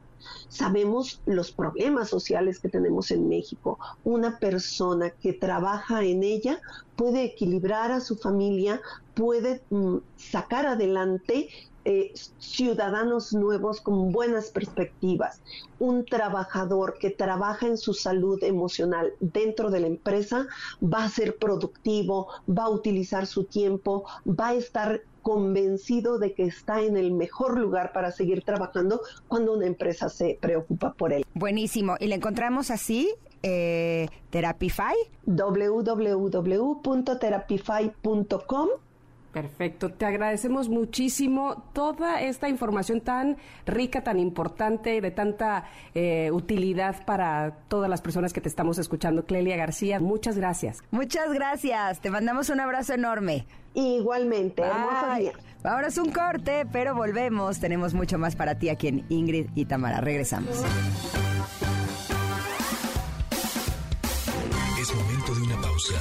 Sabemos los problemas sociales que tenemos en México. Una persona que trabaja en ella puede equilibrar a su familia, puede mm, sacar adelante eh, ciudadanos nuevos con buenas perspectivas. Un trabajador que trabaja en su salud emocional dentro de la empresa va a ser productivo, va a utilizar su tiempo, va a estar convencido de que está en el mejor lugar para seguir trabajando cuando una empresa se preocupa por él. Buenísimo. ¿Y le encontramos así? Eh, Therapify. www.therapify.com Perfecto, te agradecemos muchísimo toda esta información tan rica, tan importante, y de tanta eh, utilidad para todas las personas que te estamos escuchando. Clelia García, muchas gracias. Muchas gracias, te mandamos un abrazo enorme. Igualmente, hermoso Ahora es un corte, pero volvemos. Tenemos mucho más para ti aquí en Ingrid y Tamara. Regresamos. Es momento de una pausa.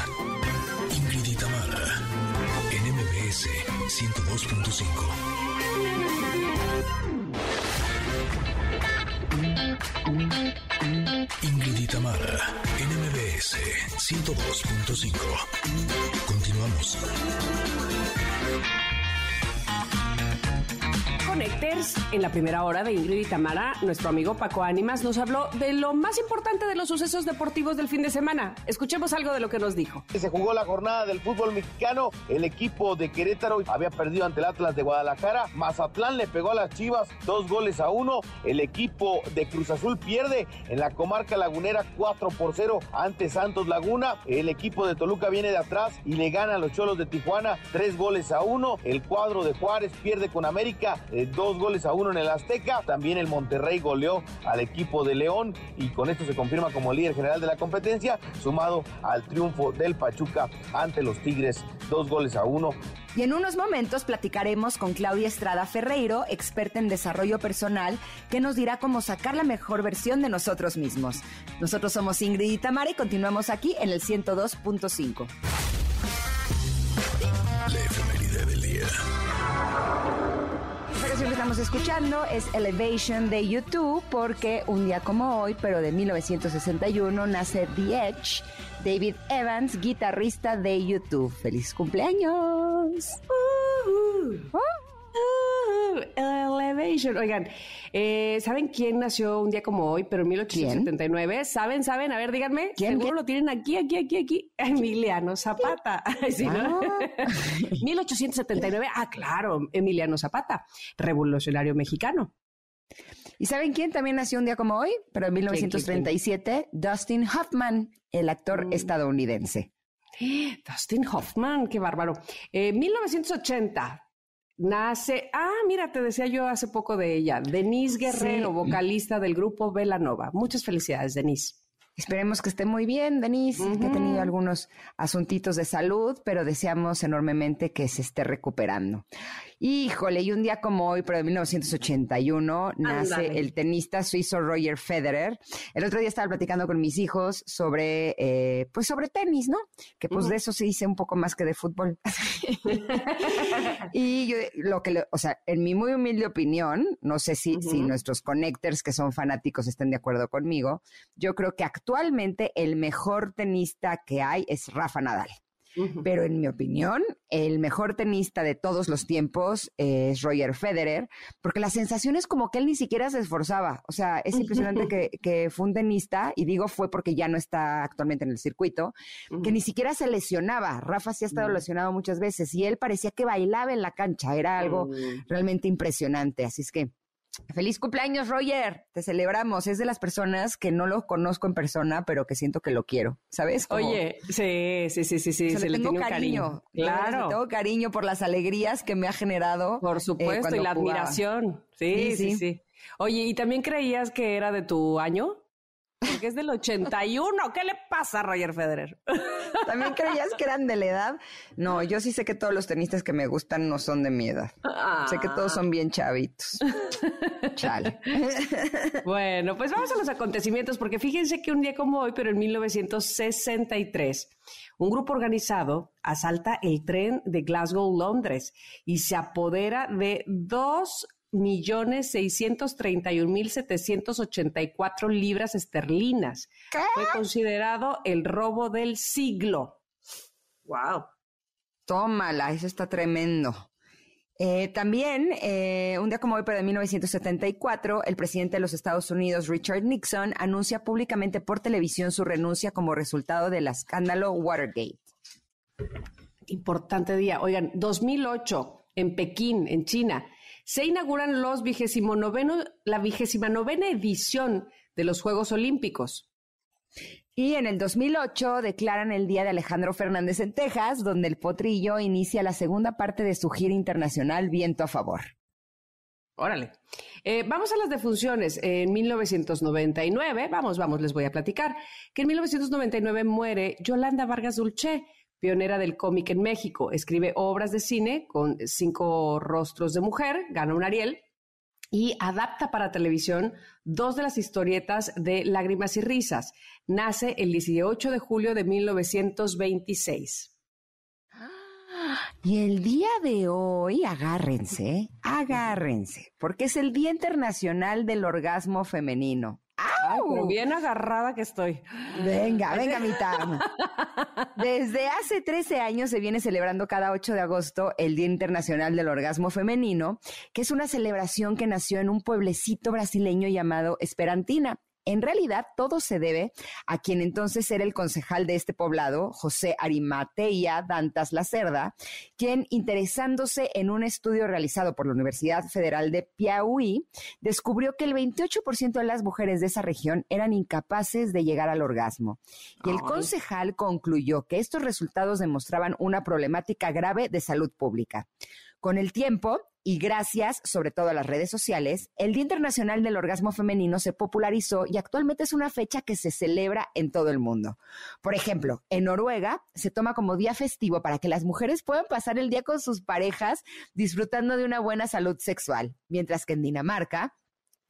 102.5. Ingrid Tamara, NMBS 102.5. Continuamos. Connecters, en la primera hora de Ingrid y Tamara, nuestro amigo Paco Ánimas nos habló de lo más importante de los sucesos deportivos del fin de semana. Escuchemos algo de lo que nos dijo. Se jugó la jornada del fútbol mexicano. El equipo de Querétaro había perdido ante el Atlas de Guadalajara. Mazatlán le pegó a las Chivas dos goles a uno. El equipo de Cruz Azul pierde en la comarca lagunera 4 por 0 ante Santos Laguna. El equipo de Toluca viene de atrás y le gana a los Cholos de Tijuana tres goles a uno. El cuadro de Juárez pierde con América dos goles a uno en el Azteca. También el Monterrey goleó al equipo de León y con esto se confirma como líder general de la competencia, sumado al triunfo del Pachuca ante los Tigres, dos goles a uno. Y en unos momentos platicaremos con Claudia Estrada Ferreiro, experta en desarrollo personal, que nos dirá cómo sacar la mejor versión de nosotros mismos. Nosotros somos Ingrid y Tamara y continuamos aquí en el 102.5. estamos escuchando es Elevation de YouTube porque un día como hoy, pero de 1961, nace The Edge, David Evans, guitarrista de YouTube. ¡Feliz cumpleaños! Uh, uh. Elevation. Oigan, eh, ¿saben quién nació un día como hoy, pero en 1879? ¿Saben, saben? A ver, díganme. ¿Quién? Seguro lo tienen aquí, aquí, aquí, aquí. Emiliano Zapata. <laughs> ¿Sí, 1879. Ah. <laughs> ah, claro, Emiliano Zapata, revolucionario mexicano. ¿Y saben quién también nació un día como hoy? Pero en 1937, Dustin Hoffman, el actor mm. estadounidense. <gasps> Dustin Hoffman, qué bárbaro. Eh, 1980, nace, ah, mira, te decía yo hace poco de ella, Denise Guerrero, vocalista del grupo Velanova. Muchas felicidades, Denise. Esperemos que esté muy bien, Denise, que ha tenido algunos asuntitos de salud, pero deseamos enormemente que se esté recuperando. Híjole, y un día como hoy, pero de 1981, nace el tenista suizo Roger Federer. El otro día estaba platicando con mis hijos sobre, eh, pues sobre tenis, ¿no? Que pues de eso se dice un poco más que de fútbol. <laughs> y yo, lo que, o sea, en mi muy humilde opinión, no sé si, si nuestros connectors que son fanáticos estén de acuerdo conmigo, yo creo que actualmente el mejor tenista que hay es Rafa Nadal. Pero en mi opinión, el mejor tenista de todos los tiempos es Roger Federer, porque la sensación es como que él ni siquiera se esforzaba. O sea, es impresionante <laughs> que, que, fue un tenista, y digo fue porque ya no está actualmente en el circuito, que ni siquiera se lesionaba. Rafa sí ha estado lesionado muchas veces y él parecía que bailaba en la cancha. Era algo mm. realmente impresionante. Así es que Feliz cumpleaños, Roger. Te celebramos. Es de las personas que no lo conozco en persona, pero que siento que lo quiero. ¿Sabes? Oye, sí, sí, sí, sí, sí. se le, tengo cariño. Claro. Le tengo cariño por las alegrías que me ha generado. Por eh, supuesto, y la admiración. sí, sí, sí. Oye, ¿y también creías que era de tu año? Porque es del 81. ¿Qué le pasa a Roger Federer? ¿También creías que eran de la edad? No, yo sí sé que todos los tenistas que me gustan no son de mi edad. Sé que todos son bien chavitos. Chale. Bueno, pues vamos a los acontecimientos, porque fíjense que un día como hoy, pero en 1963, un grupo organizado asalta el tren de Glasgow, Londres, y se apodera de dos millones seiscientos treinta y un mil setecientos ochenta y cuatro libras esterlinas. Fue considerado el robo del siglo. Wow. Tómala, eso está tremendo. Eh, también, eh, un día como hoy, pero de 1974, el presidente de los Estados Unidos, Richard Nixon, anuncia públicamente por televisión su renuncia como resultado del escándalo Watergate. Importante día. Oigan, 2008, en Pekín, en China, se inauguran los vigésimo noveno, la vigésima novena edición de los Juegos Olímpicos. Y en el 2008 declaran el Día de Alejandro Fernández en Texas, donde el potrillo inicia la segunda parte de su gira internacional Viento a Favor. Órale. Eh, vamos a las defunciones. En 1999, vamos, vamos, les voy a platicar, que en 1999 muere Yolanda Vargas Dulce, pionera del cómic en México. Escribe obras de cine con cinco rostros de mujer, gana un Ariel y adapta para televisión dos de las historietas de Lágrimas y Risas. Nace el 18 de julio de 1926. Y el día de hoy, agárrense, agárrense, porque es el Día Internacional del Orgasmo Femenino. Ay, pero bien agarrada que estoy. Venga, venga, mi <laughs> Desde hace 13 años se viene celebrando cada 8 de agosto el Día Internacional del Orgasmo Femenino, que es una celebración que nació en un pueblecito brasileño llamado Esperantina. En realidad, todo se debe a quien entonces era el concejal de este poblado, José Arimateia Dantas Lacerda, quien, interesándose en un estudio realizado por la Universidad Federal de Piauí, descubrió que el 28% de las mujeres de esa región eran incapaces de llegar al orgasmo. Y el concejal concluyó que estos resultados demostraban una problemática grave de salud pública. Con el tiempo, y gracias sobre todo a las redes sociales, el Día Internacional del Orgasmo Femenino se popularizó y actualmente es una fecha que se celebra en todo el mundo. Por ejemplo, en Noruega se toma como día festivo para que las mujeres puedan pasar el día con sus parejas disfrutando de una buena salud sexual, mientras que en Dinamarca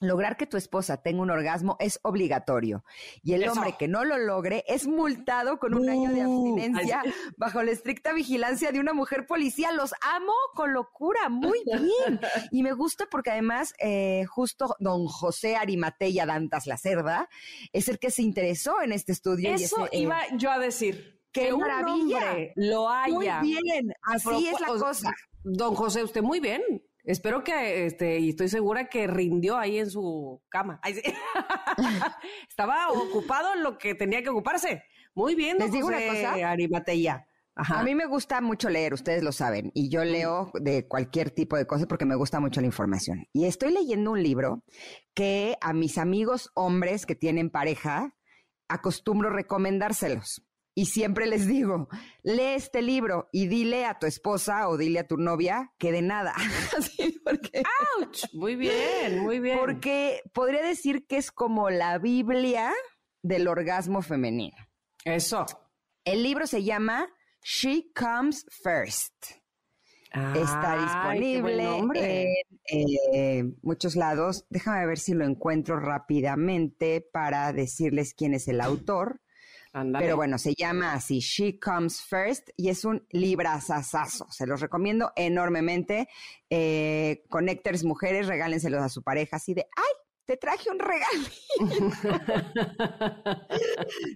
Lograr que tu esposa tenga un orgasmo es obligatorio y el hombre que no lo logre es multado con un año de abstinencia bajo la estricta vigilancia de una mujer policía. Los amo con locura, muy bien. <laughs> Y me gusta porque además eh, justo don José Arimateya Dantas La Cerda es el que se interesó en este estudio. Eso eh, iba yo a decir. ¡Qué maravilla! lo haya. Muy bien, así es la cosa. Don José, usted muy bien. Espero que, este, y estoy segura que rindió ahí en su cama. <laughs> Estaba ocupado en lo que tenía que ocuparse. Muy bien, Les digo una cosa. A mí me gusta mucho leer, ustedes lo saben, y yo leo de cualquier tipo de cosas porque me gusta mucho la información. Y estoy leyendo un libro que a mis amigos hombres que tienen pareja acostumbro recomendárselos. Y siempre les digo, lee este libro y dile a tu esposa o dile a tu novia que de nada. <laughs> porque, ¡Auch! Muy bien, muy bien. Porque podría decir que es como la Biblia del orgasmo femenino. Eso. El libro se llama She Comes First. Está disponible en eh, muchos lados. Déjame ver si lo encuentro rápidamente para decirles quién es el autor. Pero bueno, se llama así, She Comes First, y es un librazazazo. Se los recomiendo enormemente. Eh, connectors mujeres, regálenselos a su pareja así de, ¡ay! Te traje un regalo. <laughs>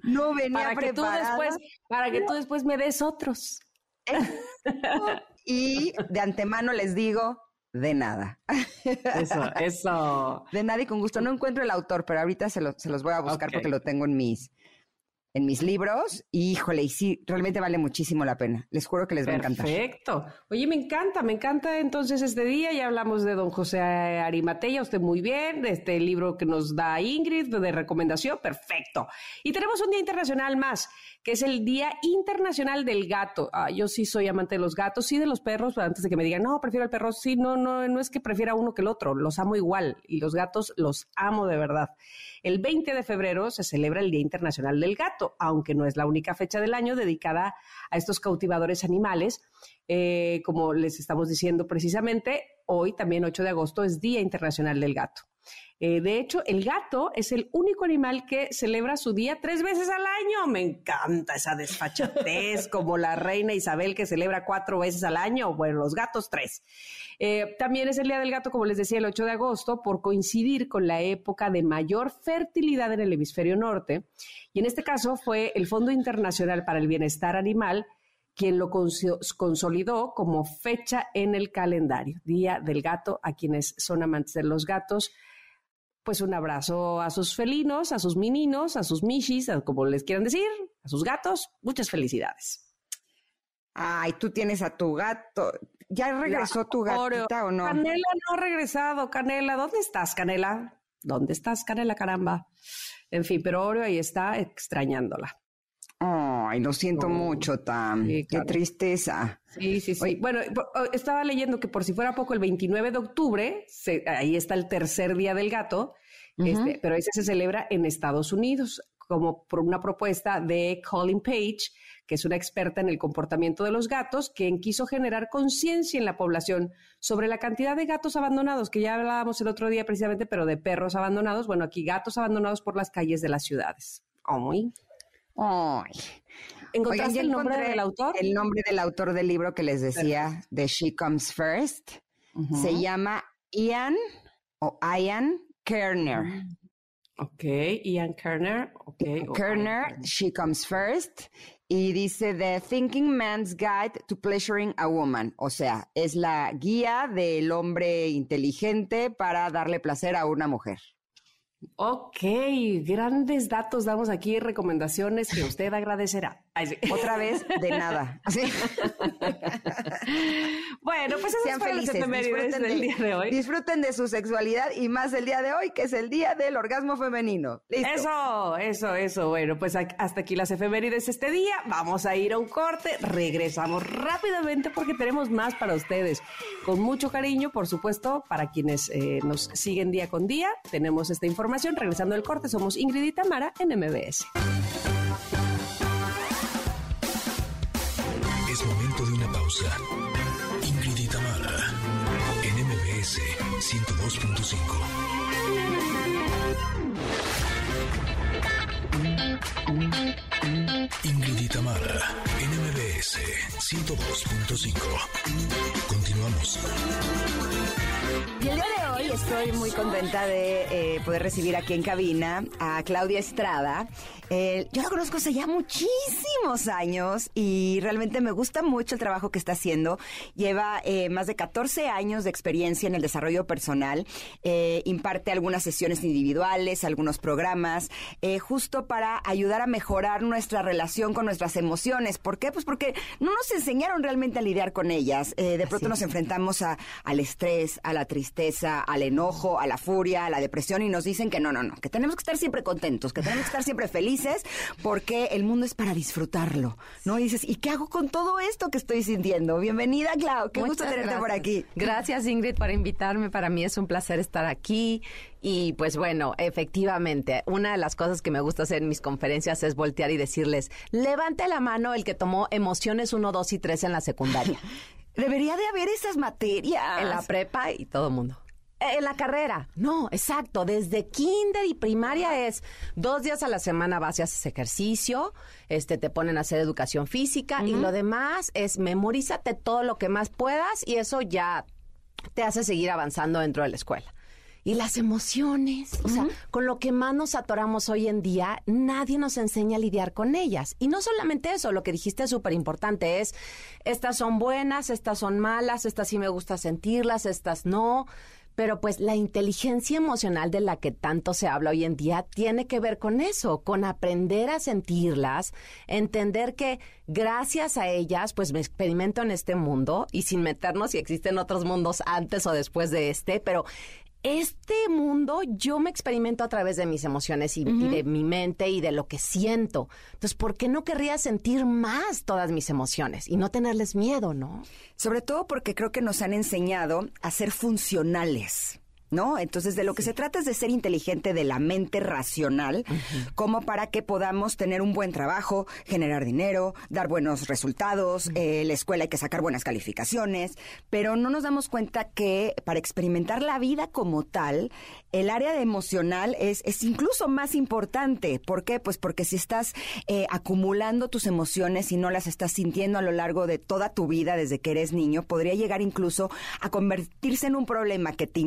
no venía para que Tú después, para que tú después me des otros. y de antemano les digo, de nada. Eso, eso. De nada y con gusto. No encuentro el autor, pero ahorita se, se los voy a buscar porque lo tengo en mis, en mis libros y híjole, y sí, realmente vale muchísimo la pena. Les juro que les va a encantar. Perfecto. Oye, me encanta, me encanta entonces este día. Ya hablamos de don José Arimatea, usted muy bien, de este libro que nos da Ingrid de recomendación, perfecto. Y tenemos un día internacional más, que es el Día Internacional del Gato. Ah, yo sí soy amante de los gatos, sí de los perros, pero antes de que me digan, no, prefiero el perro, sí, no, no, no es que prefiera uno que el otro, los amo igual y los gatos los amo de verdad. El 20 de febrero se celebra el Día Internacional del Gato, aunque no es la única fecha del año dedicada a estos cautivadores animales. Eh, como les estamos diciendo precisamente, hoy también 8 de agosto es Día Internacional del Gato. Eh, de hecho, el gato es el único animal que celebra su día tres veces al año. Me encanta esa desfachatez, <laughs> como la reina Isabel que celebra cuatro veces al año. Bueno, los gatos tres. Eh, también es el Día del Gato, como les decía, el 8 de agosto, por coincidir con la época de mayor fertilidad en el hemisferio norte. Y en este caso fue el Fondo Internacional para el Bienestar Animal quien lo consolidó como fecha en el calendario, Día del Gato, a quienes son amantes de los gatos pues un abrazo a sus felinos, a sus meninos, a sus mishis, como les quieran decir, a sus gatos. Muchas felicidades. Ay, tú tienes a tu gato. ¿Ya regresó tu gatita o no? Canela no ha regresado. Canela, ¿dónde estás, Canela? ¿Dónde estás, Canela, caramba? En fin, pero Oreo ahí está extrañándola. Ay, lo siento mucho, Tam. Qué tristeza. Sí, sí, sí. Bueno, estaba leyendo que por si fuera poco, el 29 de octubre, ahí está el tercer día del gato, este, pero ese se celebra en Estados Unidos como por una propuesta de Colin Page, que es una experta en el comportamiento de los gatos, quien quiso generar conciencia en la población sobre la cantidad de gatos abandonados, que ya hablábamos el otro día precisamente, pero de perros abandonados. Bueno, aquí gatos abandonados por las calles de las ciudades. Oh, muy. Ay. ¿Encontraste el nombre del autor? El nombre del autor del libro que les decía, de She Comes First. Se llama Ian o Ian Kerner. Mm. Ok, Ian Kerner. Okay. Kerner, She Comes First. Y dice The Thinking Man's Guide to Pleasuring a Woman. O sea, es la guía del hombre inteligente para darle placer a una mujer. Ok, grandes datos damos aquí, recomendaciones que usted agradecerá. Otra vez, de <laughs> nada. bueno, pues Sean felices, disfruten del día de hoy. Disfruten de su sexualidad y más el día de hoy, que es el día del orgasmo femenino. Eso, eso, eso. Bueno, pues hasta aquí las efemérides este día. Vamos a ir a un corte. Regresamos rápidamente porque tenemos más para ustedes. Con mucho cariño, por supuesto, para quienes eh, nos siguen día con día. Tenemos esta información. Regresando al corte, somos Ingrid y Tamara en MBS. Pausa. Ingrid y en MBS 102.5. Ingrid y en MBS 102.5. Continuamos. Y el día de hoy estoy muy contenta de eh, poder recibir aquí en cabina a Claudia Estrada. Eh, yo la conozco hace ya muchísimos años y realmente me gusta mucho el trabajo que está haciendo. Lleva eh, más de 14 años de experiencia en el desarrollo personal. imparte algunas sesiones individuales, algunos programas, justo para ayudar a mejorar nuestra relación con nuestras emociones. ¿Por qué? Pues porque no nos enseñaron realmente a lidiar con ellas. Eh, de pronto nos enfrentamos a, al estrés, a la tristeza, al enojo, a la furia, a la depresión y nos dicen que no, no, no, que tenemos que estar siempre contentos, que tenemos que estar siempre felices porque el mundo es para disfrutarlo, ¿no? Y dices, ¿y qué hago con todo esto que estoy sintiendo? Bienvenida, Clau. Qué gusto tenerte por aquí. Gracias, Ingrid, por invitarme. Para mí es un placer estar aquí. Y pues bueno, efectivamente, una de las cosas que me gusta hacer en mis conferencias es voltear y decirles, levante la mano el que tomó emociones 1, 2 y 3 en la secundaria. <laughs> Debería de haber esas materias. En la prepa y todo el mundo. Eh, En la carrera, no, exacto. Desde kinder y primaria es dos días a la semana vas y haces ejercicio, este, te ponen a hacer educación física y lo demás es memorízate todo lo que más puedas y eso ya te hace seguir avanzando dentro de la escuela. Y las emociones, o sea, con lo que más nos atoramos hoy en día, nadie nos enseña a lidiar con ellas. Y no solamente eso, lo que dijiste es súper importante, es, estas son buenas, estas son malas, estas sí me gusta sentirlas, estas no. Pero pues la inteligencia emocional de la que tanto se habla hoy en día tiene que ver con eso, con aprender a sentirlas, entender que gracias a ellas pues me experimento en este mundo y sin meternos si existen otros mundos antes o después de este, pero este mundo yo me experimento a través de mis emociones y, y de mi mente y de lo que siento. Entonces, ¿por qué no querría sentir más todas mis emociones y no tenerles miedo, no? Sobre todo porque creo que nos han enseñado a ser funcionales. ¿No? Entonces, de lo que se trata es de ser inteligente de la mente racional, como para que podamos tener un buen trabajo, generar dinero, dar buenos resultados, eh, la escuela hay que sacar buenas calificaciones, pero no nos damos cuenta que para experimentar la vida como tal, el área de emocional es, es incluso más importante. ¿Por qué? Pues porque si estás eh, acumulando tus emociones y no las estás sintiendo a lo largo de toda tu vida desde que eres niño, podría llegar incluso a convertirse en un problema que te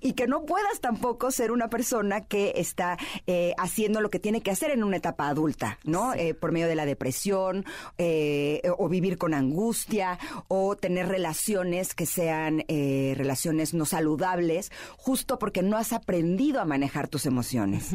y que no puedas tampoco ser una persona que está eh, haciendo lo que tiene que hacer en una etapa adulta, ¿no? Eh, por medio de la depresión eh, o vivir con angustia o tener relaciones que sean relaciones no saludables, justo porque no has aprendido a manejar tus emociones.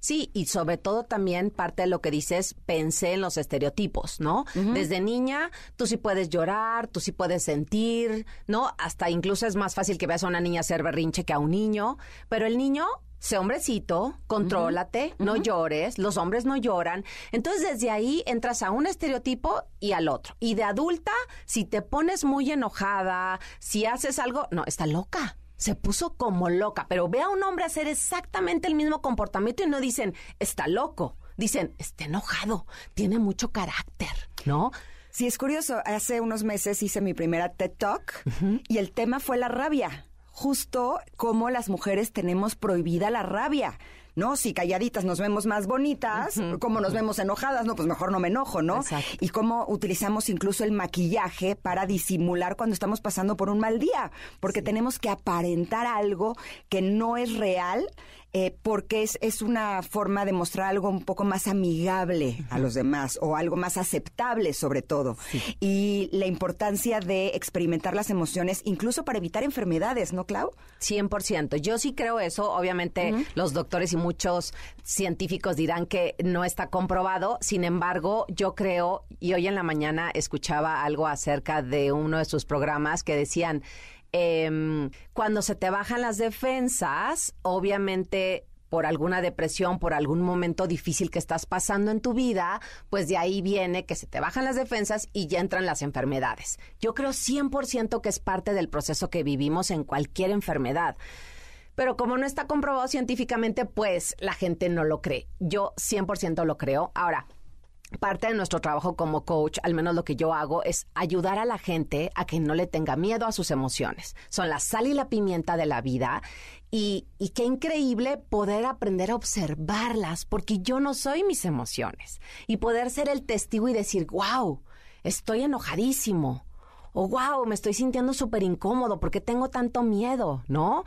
Sí, y sobre todo también parte de lo que dices, pensé en los estereotipos, ¿no? Desde niña, tú sí puedes llorar, tú sí puedes sentir, ¿no? Hasta incluso es más fácil que veas a una niña hacer berrinche que a un niño, pero el niño sé hombrecito, contrólate, no llores, los hombres no lloran. Entonces desde ahí entras a un estereotipo y al otro. Y de adulta, si te pones muy enojada, si haces algo, no, está loca. Se puso como loca, pero ve a un hombre hacer exactamente el mismo comportamiento y no dicen, está loco. Dicen, está enojado, tiene mucho carácter, ¿no? Sí, es curioso. Hace unos meses hice mi primera TED Talk y el tema fue la rabia. Justo como las mujeres tenemos prohibida la rabia. ¿No? Si calladitas nos vemos más bonitas, como nos vemos enojadas, no, pues mejor no me enojo, ¿no? Exacto. Y cómo utilizamos incluso el maquillaje para disimular cuando estamos pasando por un mal día, porque tenemos que aparentar algo que no es real eh, porque es, es una forma de mostrar algo un poco más amigable a los demás o algo más aceptable sobre todo. Y la importancia de experimentar las emociones incluso para evitar enfermedades, ¿no, Clau? 100%. Yo sí creo eso. Obviamente los doctores y muchos científicos dirán que no está comprobado. Sin embargo, yo creo, y hoy en la mañana escuchaba algo acerca de uno de sus programas que decían, em, cuando se te bajan las defensas, obviamente por alguna depresión, por algún momento difícil que estás pasando en tu vida, pues de ahí viene que se te bajan las defensas y ya entran las enfermedades. Yo creo 100% que es parte del proceso que vivimos en cualquier enfermedad. Pero como no está comprobado científicamente, pues la gente no lo cree. Yo 100% lo creo. Ahora, parte de nuestro trabajo como coach, al menos lo que yo hago, es ayudar a la gente a que no le tenga miedo a sus emociones. Son la sal y la pimienta de la vida. Y, y qué increíble poder aprender a observarlas, porque yo no soy mis emociones. Y poder ser el testigo y decir, wow, estoy enojadísimo. O wow, me estoy sintiendo súper incómodo porque tengo tanto miedo, ¿no?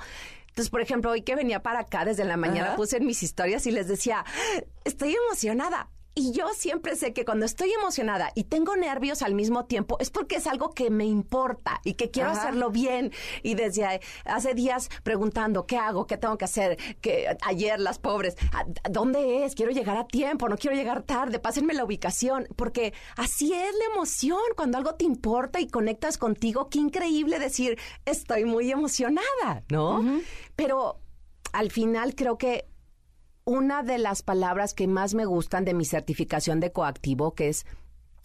Entonces, por ejemplo, hoy que venía para acá desde la mañana Ajá. puse en mis historias y les decía, estoy emocionada Y yo siempre sé que cuando estoy emocionada y tengo nervios al mismo tiempo es porque es algo que me importa y que quiero hacerlo bien. Y desde hace días preguntando, ¿qué hago? ¿Qué tengo que hacer? Que ayer las pobres, ¿dónde es? Quiero llegar a tiempo, no quiero llegar tarde, pásenme la ubicación, porque así es la emoción, cuando algo te importa y conectas contigo, qué increíble decir, estoy muy emocionada, ¿no? Pero al final creo que una de las palabras que más me gustan de mi certificación de coactivo, que es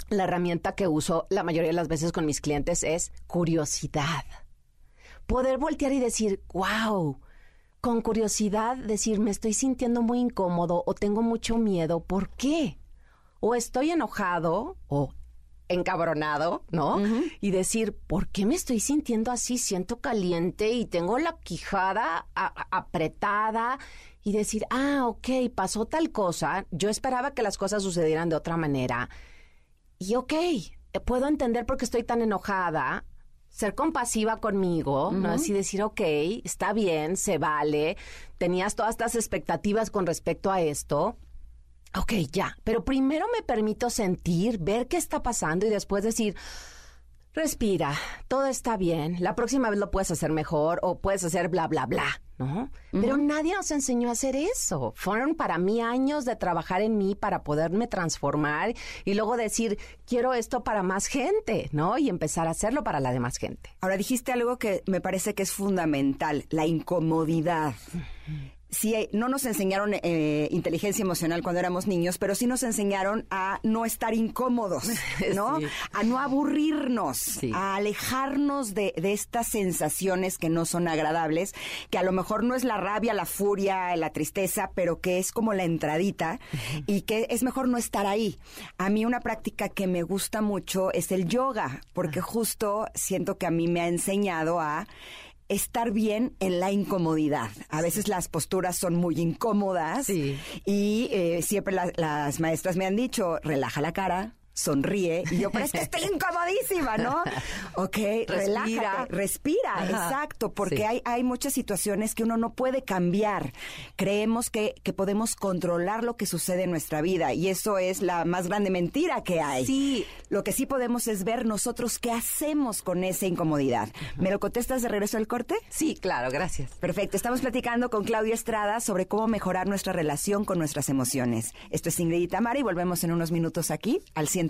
la herramienta que uso la mayoría de las veces con mis clientes, es curiosidad. Poder voltear y decir, wow, con curiosidad decir, me estoy sintiendo muy incómodo o tengo mucho miedo, ¿por qué? O estoy enojado o encabronado, ¿no? Y decir, ¿por qué me estoy sintiendo así? Siento caliente y tengo la quijada apretada y decir, ah, ok, pasó tal cosa, yo esperaba que las cosas sucedieran de otra manera. Y ok, puedo entender por qué estoy tan enojada, ser compasiva conmigo, ¿no? Así decir, ok, está bien, se vale, tenías todas estas expectativas con respecto a esto. Ok, ya, pero primero me permito sentir, ver qué está pasando y después decir, respira, todo está bien, la próxima vez lo puedes hacer mejor o puedes hacer bla, bla, bla. ¿No? Pero nadie nos enseñó a hacer eso. Fueron para mí años de trabajar en mí para poderme transformar y luego decir, quiero esto para más gente, ¿no? Y empezar a hacerlo para la demás gente. Ahora dijiste algo que me parece que es fundamental, la incomodidad sí, eh, no nos enseñaron eh, inteligencia emocional cuando éramos niños, pero sí nos enseñaron a no estar incómodos, <laughs> ¿no? A no aburrirnos, a alejarnos de, estas sensaciones que no son agradables, que a lo mejor no es la rabia, la furia, la tristeza, pero que es como la entradita y que es mejor no estar ahí. A mí una práctica que me gusta mucho es el yoga, porque justo siento que a mí me ha enseñado a estar bien en la incomodidad. A veces las posturas son muy incómodas y eh, siempre las maestras me han dicho, relaja la cara, sonríe y yo, pero es que estoy incomodísima, ¿no? <laughs> Ok, respira, respira, exacto, porque hay, hay muchas situaciones que uno no puede cambiar. Creemos que, que podemos controlar lo que sucede en nuestra vida y eso es la más grande mentira que hay. Sí. Lo que sí podemos es ver nosotros qué hacemos con esa incomodidad. ¿Me lo contestas de regreso al corte? Sí, claro, gracias. Perfecto, estamos platicando con Claudia Estrada sobre cómo mejorar nuestra relación con nuestras emociones. Esto es Ingrid y Tamara y volvemos en unos minutos aquí al 100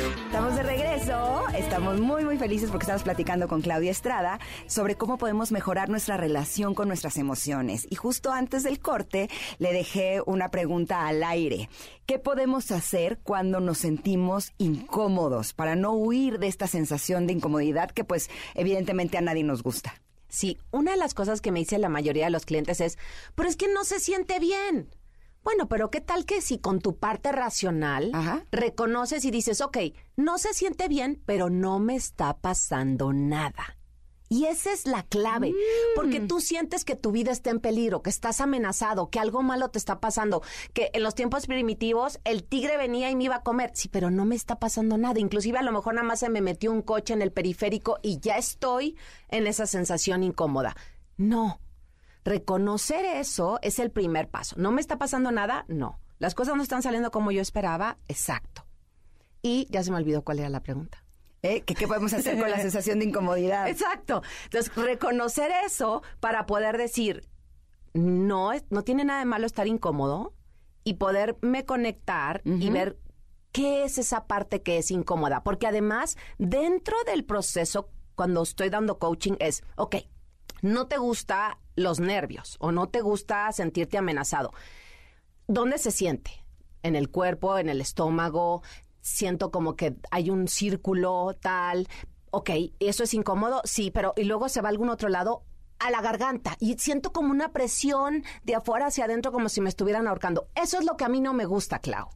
Estamos de regreso, estamos muy muy felices porque estamos platicando con Claudia Estrada sobre cómo podemos mejorar nuestra relación con nuestras emociones. Y justo antes del corte le dejé una pregunta al aire. ¿Qué podemos hacer cuando nos sentimos incómodos para no huir de esta sensación de incomodidad que pues evidentemente a nadie nos gusta? Sí, una de las cosas que me dice la mayoría de los clientes es, pero es que no se siente bien. Bueno, pero ¿qué tal que si con tu parte racional reconoces y dices, ok, no se siente bien, pero no me está pasando nada? Y esa es la clave, porque mm. tú sientes que tu vida está en peligro, que estás amenazado, que algo malo te está pasando, que en los tiempos primitivos el tigre venía y me iba a comer. Sí, pero no me está pasando nada. Inclusive a lo mejor nada más se me metió un coche en el periférico y ya estoy en esa sensación incómoda. No, Reconocer eso es el primer paso. ¿No me está pasando nada? No. Las cosas no están saliendo como yo esperaba. Exacto. Y ya se me olvidó cuál era la pregunta. ¿Eh? ¿Qué, podemos hacer con la <laughs> sensación de incomodidad? Exacto. Entonces, reconocer eso para poder decir, no, no tiene nada de malo estar incómodo y poderme conectar y ver qué es esa parte que es incómoda. Porque además, dentro del proceso, cuando estoy dando coaching, es, ok, no te gusta los nervios o no te gusta sentirte amenazado. ¿Dónde se siente? ¿En el cuerpo, en el estómago? Siento como que hay un círculo tal. Ok, ¿eso es incómodo? Sí, pero ¿y luego se va a algún otro lado? a la garganta y siento como una presión de afuera hacia adentro como si me estuvieran ahorcando. Eso es lo que a mí no me gusta, Clau.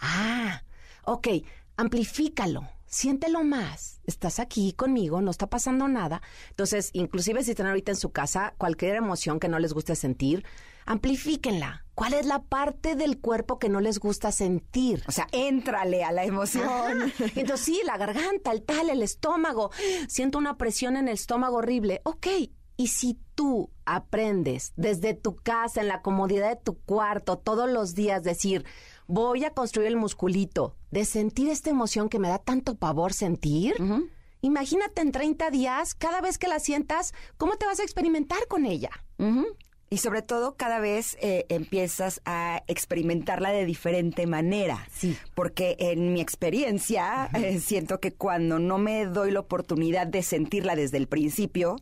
Ah, ok, amplifícalo siéntelo más. Estás aquí conmigo, no está pasando nada. Entonces, inclusive si están ahorita en su casa, cualquier emoción que no les guste sentir, amplifíquenla. ¿Cuál es la parte del cuerpo que no les gusta sentir? O sea, éntrale a la emoción. Entonces, sí, la garganta, el tal, el estómago. Siento una presión en el estómago horrible. Ok, y si tú aprendes desde tu casa, en la comodidad de tu cuarto, todos los días, decir, voy a construir el musculito de sentir esta emoción que me da tanto pavor sentir, imagínate en 30 días, cada vez que la sientas, ¿cómo te vas a experimentar con ella? Y sobre todo cada vez eh, empiezas a experimentarla de diferente manera. Sí. Porque en mi experiencia eh, siento que cuando no me doy la oportunidad de sentirla desde el principio,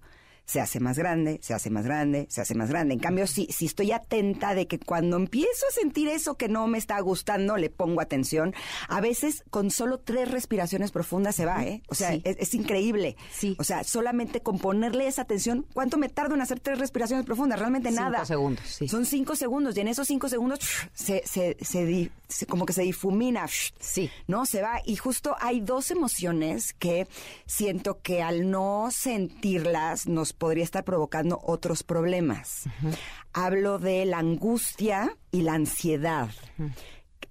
se hace más grande, se hace más grande, se hace más grande. En cambio, si, si estoy atenta de que cuando empiezo a sentir eso que no me está gustando, le pongo atención, a veces con solo tres respiraciones profundas se va, ¿eh? O sea, es, increíble. Sí. O sea, solamente con ponerle esa atención, ¿cuánto me tardo en hacer tres respiraciones profundas? Realmente nada. Cinco segundos, sí. Son cinco segundos y en esos cinco segundos se, se, se, como que se difumina. Sí. ¿No? Se va. Y justo hay dos emociones que siento que al no sentirlas nos podría estar provocando otros problemas. Hablo de la angustia y la ansiedad.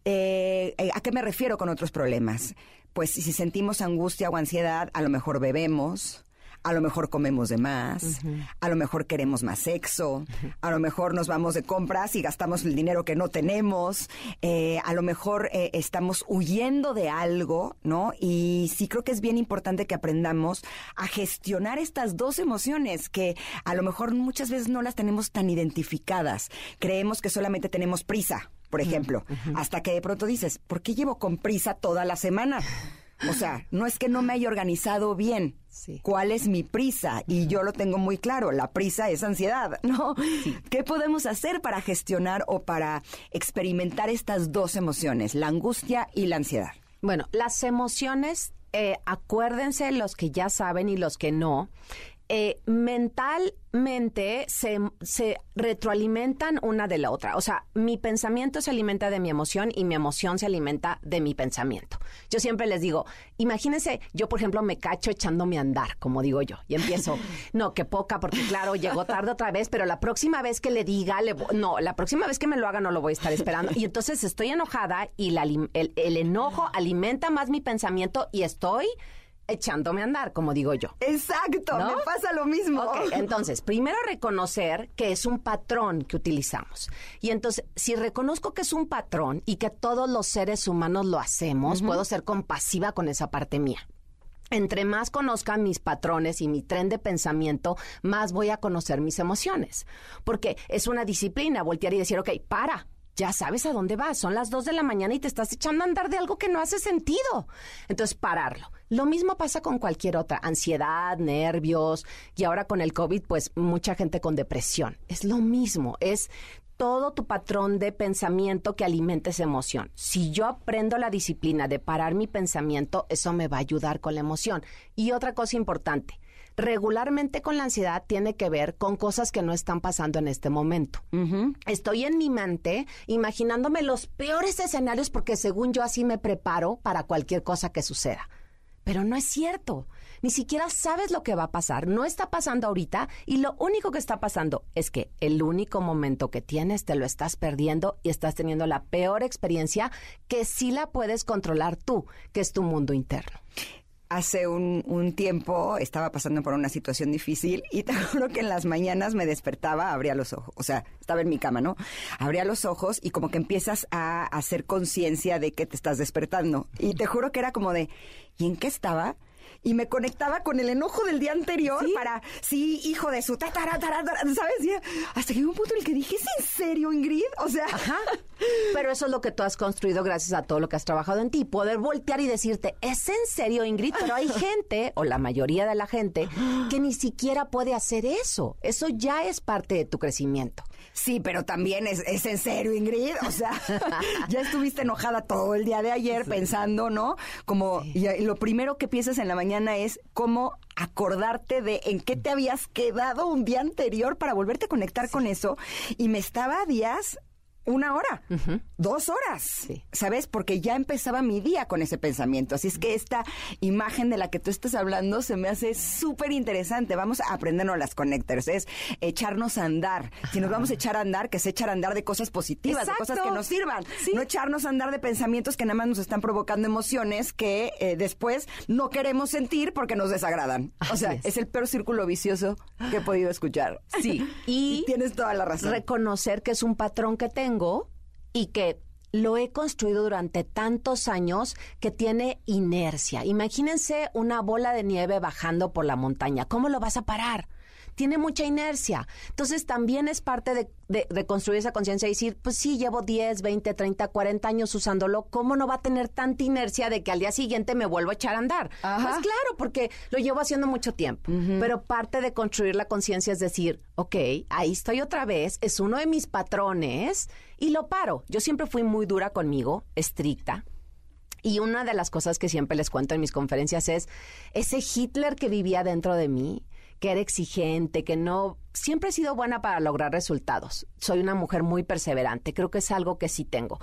Eh, eh, ¿A qué me refiero con otros problemas? Pues si sentimos angustia o ansiedad, a lo mejor bebemos, a lo mejor comemos de más, a lo mejor queremos más sexo, a lo mejor nos vamos de compras y gastamos el dinero que no tenemos, eh, a lo mejor eh, estamos huyendo de algo, ¿no? Y sí creo que es bien importante que aprendamos a gestionar estas dos emociones que a lo mejor muchas veces no las tenemos tan identificadas. Creemos que solamente tenemos prisa, por ejemplo, hasta que de pronto dices, ¿por qué llevo con prisa toda la semana? O sea, no es que no me haya organizado bien. ¿Cuál es mi prisa? Y yo lo tengo muy claro, la prisa es ansiedad, <laughs> ¿no? ¿Qué podemos hacer para gestionar o para experimentar estas dos emociones, la angustia y la ansiedad? Bueno, las emociones, eh, acuérdense los que ya saben y los que no, eh, mentalmente se, se, retroalimentan una de la otra. O sea, mi pensamiento se alimenta de mi emoción y mi emoción se alimenta de mi pensamiento. Yo siempre les digo, imagínense, yo por ejemplo me cacho echándome a andar, como digo yo, y empiezo, <laughs> no, que poca, porque claro, llegó tarde otra vez, pero la próxima vez que le diga, no, la próxima vez que me lo haga no lo voy a estar esperando. Y entonces estoy enojada y el, el enojo alimenta más mi pensamiento y estoy echándome a andar, como digo yo. Exacto, me pasa lo mismo. entonces, primero reconocer que es un patrón que utilizamos. Y entonces, si reconozco que es un patrón y que todos los seres humanos lo hacemos, puedo ser compasiva con esa parte mía. Entre más conozca mis patrones y mi tren de pensamiento, más voy a conocer mis emociones. Porque es una disciplina voltear y decir, ok, para, ya sabes a dónde vas. Son las dos de la mañana y te estás echando a andar de algo que no hace sentido. Entonces, pararlo. Lo mismo pasa con cualquier otra. Ansiedad, nervios y ahora con el COVID, pues mucha gente con depresión. Es lo mismo. Es todo tu patrón de pensamiento que alimenta esa emoción. Si yo aprendo la disciplina de parar mi pensamiento, eso me va a ayudar con la emoción. Y otra cosa importante, regularmente con la ansiedad tiene que ver con cosas que no están pasando en este momento. Estoy en mi mente imaginándome los peores escenarios porque según yo así me preparo para cualquier cosa que suceda. Pero no es cierto. Ni siquiera sabes lo que va a pasar. No está pasando ahorita y lo único que está pasando es que el único momento que tienes te lo estás perdiendo y estás teniendo la peor experiencia que sí la puedes controlar tú, que es tu mundo interno hace un, tiempo estaba pasando por una situación difícil y <laughs> te juro que en las mañanas me despertaba, abría los ojos, o sea, estaba en mi cama, ¿no? Abría los ojos y como que empiezas a hacer conciencia de que te estás despertando. Y te juro que era como de, ¿y en qué estaba? Y me conectaba con el enojo del día anterior para, sí, hijo de su tatara, ¿sabes? hasta que hubo un punto en el que dije, ¿es en serio, Ingrid? O sea... Ajá. <laughs> Pero eso es lo que tú has construido gracias a todo lo que has trabajado en ti. Poder voltear y decirte, ¿es en serio, Ingrid? Pero hay gente, o la mayoría de la gente, que ni siquiera puede hacer eso. Eso ya es parte de tu crecimiento. Sí, pero también es, es en serio, Ingrid. O sea, <laughs> ya estuviste enojada todo el día de ayer pensando, ¿no? Como y lo primero que piensas en la mañana es cómo acordarte de en qué te habías quedado un día anterior para volverte a conectar con eso. Y me estaba días una hora, dos horas, ¿sabes? Porque ya empezaba mi día con ese pensamiento. Así es que esta imagen de la que tú estás hablando se me hace súper interesante. Vamos a aprendernos las connectors, es echarnos a andar. Si nos vamos a echar a andar, que se echar a andar de cosas positivas, de cosas que nos sirvan. No echarnos a andar de pensamientos que nada más nos están provocando emociones que eh, después no queremos sentir porque nos desagradan. o sea, es. el peor círculo vicioso que he podido escuchar. Sí, <laughs> y, y tienes toda la razón. Reconocer que es un patrón que tengo y que lo he construido durante tantos años que tiene inercia. Imagínense una bola de nieve bajando por la montaña. ¿Cómo lo vas a parar? Tiene mucha inercia. Entonces también es parte de, construir esa conciencia y decir, pues sí, llevo 10, 20, 30, 40 años usándolo, ¿cómo no va a tener tanta inercia de que al día siguiente me vuelvo a echar a andar? Pues claro, porque lo llevo haciendo mucho tiempo. Pero parte de construir la conciencia es decir, ok, ahí estoy otra vez, es uno de mis patrones y lo paro. Yo siempre fui muy dura conmigo, estricta. Y una de las cosas que siempre les cuento en mis conferencias es ese Hitler que vivía dentro de mí, que era exigente, que no... Siempre he sido buena para lograr resultados. Soy una mujer muy perseverante, creo que es algo que sí tengo.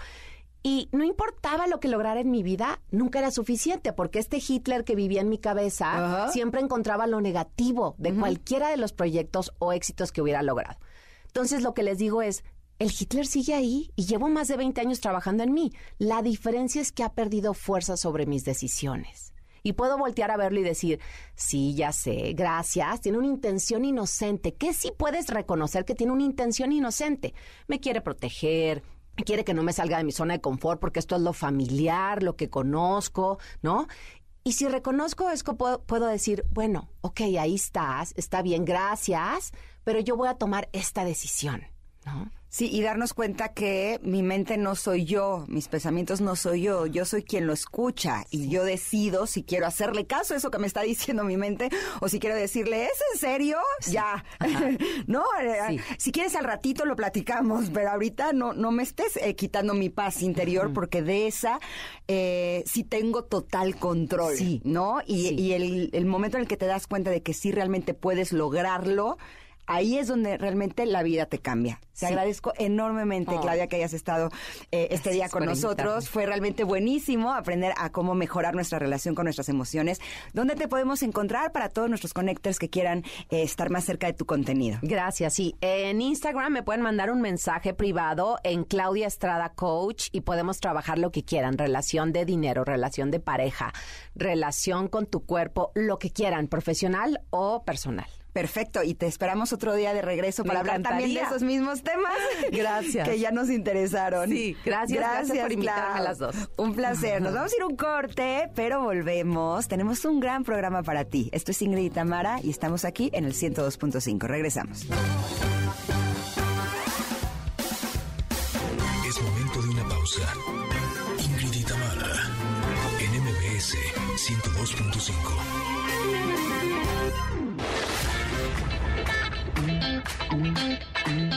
Y no importaba lo que lograra en mi vida, nunca era suficiente, porque este Hitler que vivía en mi cabeza siempre encontraba lo negativo de cualquiera de los proyectos o éxitos que hubiera logrado. Entonces lo que les digo es, el Hitler sigue ahí y llevo más de 20 años trabajando en mí. La diferencia es que ha perdido fuerza sobre mis decisiones y puedo voltear a verlo y decir, sí, ya sé, gracias, tiene una intención inocente, que sí puedes reconocer que tiene una intención inocente. Me quiere proteger, quiere que no me salga de mi zona de confort porque esto es lo familiar, lo que conozco, ¿no? Y si reconozco esto, puedo, puedo, decir, bueno, ok, ahí estás, está bien, gracias, pero yo voy a tomar esta decisión, ¿no? Sí, y darnos cuenta que mi mente no soy yo, mis pensamientos no soy yo, yo soy quien lo escucha y yo decido si quiero hacerle caso a eso que me está diciendo mi mente o si quiero decirle, ¿es en serio? Ya. <laughs> no, eh, si quieres al ratito lo platicamos, pero ahorita no, no me estés eh, quitando mi paz interior porque de esa eh, sí tengo total control, ¿no? Y, y el, el momento en el que te das cuenta de que sí realmente puedes lograrlo, ahí es donde realmente la vida te cambia. Te agradezco enormemente, Claudia, que hayas estado eh, este día con nosotros. Fue realmente buenísimo aprender a cómo mejorar nuestra relación con nuestras emociones. ¿Dónde te podemos encontrar para todos nuestros connectors que quieran eh, estar más cerca de tu contenido? Gracias, sí. En Instagram me pueden mandar un mensaje privado en Claudia Estrada Coach y podemos trabajar lo que quieran. Relación de dinero, relación de pareja, relación con tu cuerpo, lo que quieran, profesional o personal. Perfecto, y te esperamos otro día de regreso para hablar también de esos mismos temas. <laughs> Gracias. Que ya nos interesaron. Sí, gracias, gracias, por invitarme a las dos. Un placer. Nos vamos a ir un corte, pero volvemos. Tenemos un gran programa para ti. Esto es Ingrid y Tamara y estamos aquí en el 102.5. Regresamos.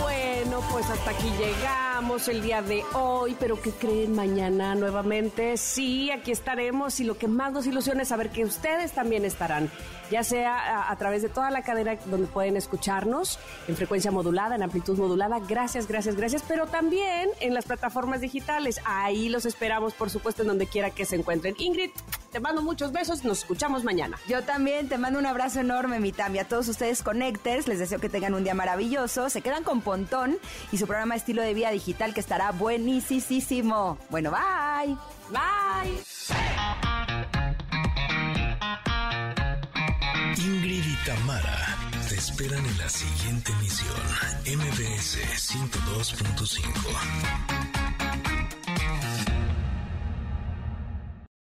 Bueno, pues hasta aquí llegamos el día de hoy, pero ¿qué creen mañana nuevamente? Sí, aquí estaremos y lo que más nos ilusiona es saber que ustedes también estarán, ya sea a, través de toda la cadena donde pueden escucharnos en frecuencia modulada, en amplitud modulada. Gracias, gracias, gracias, pero también en las plataformas digitales. Ahí los esperamos, por supuesto, en donde quiera que se encuentren. Ingrid, te mando muchos besos, nos escuchamos mañana. Yo también te mando un abrazo enorme, mi Tami. A todos ustedes Connectors, les deseo que tengan un día maravilloso. Quedan con Pontón y su programa Estilo de Vida Digital que estará buenísimo. Bueno, bye. Bye. Ingrid y Tamara te esperan en la siguiente emisión, MBS 102.5.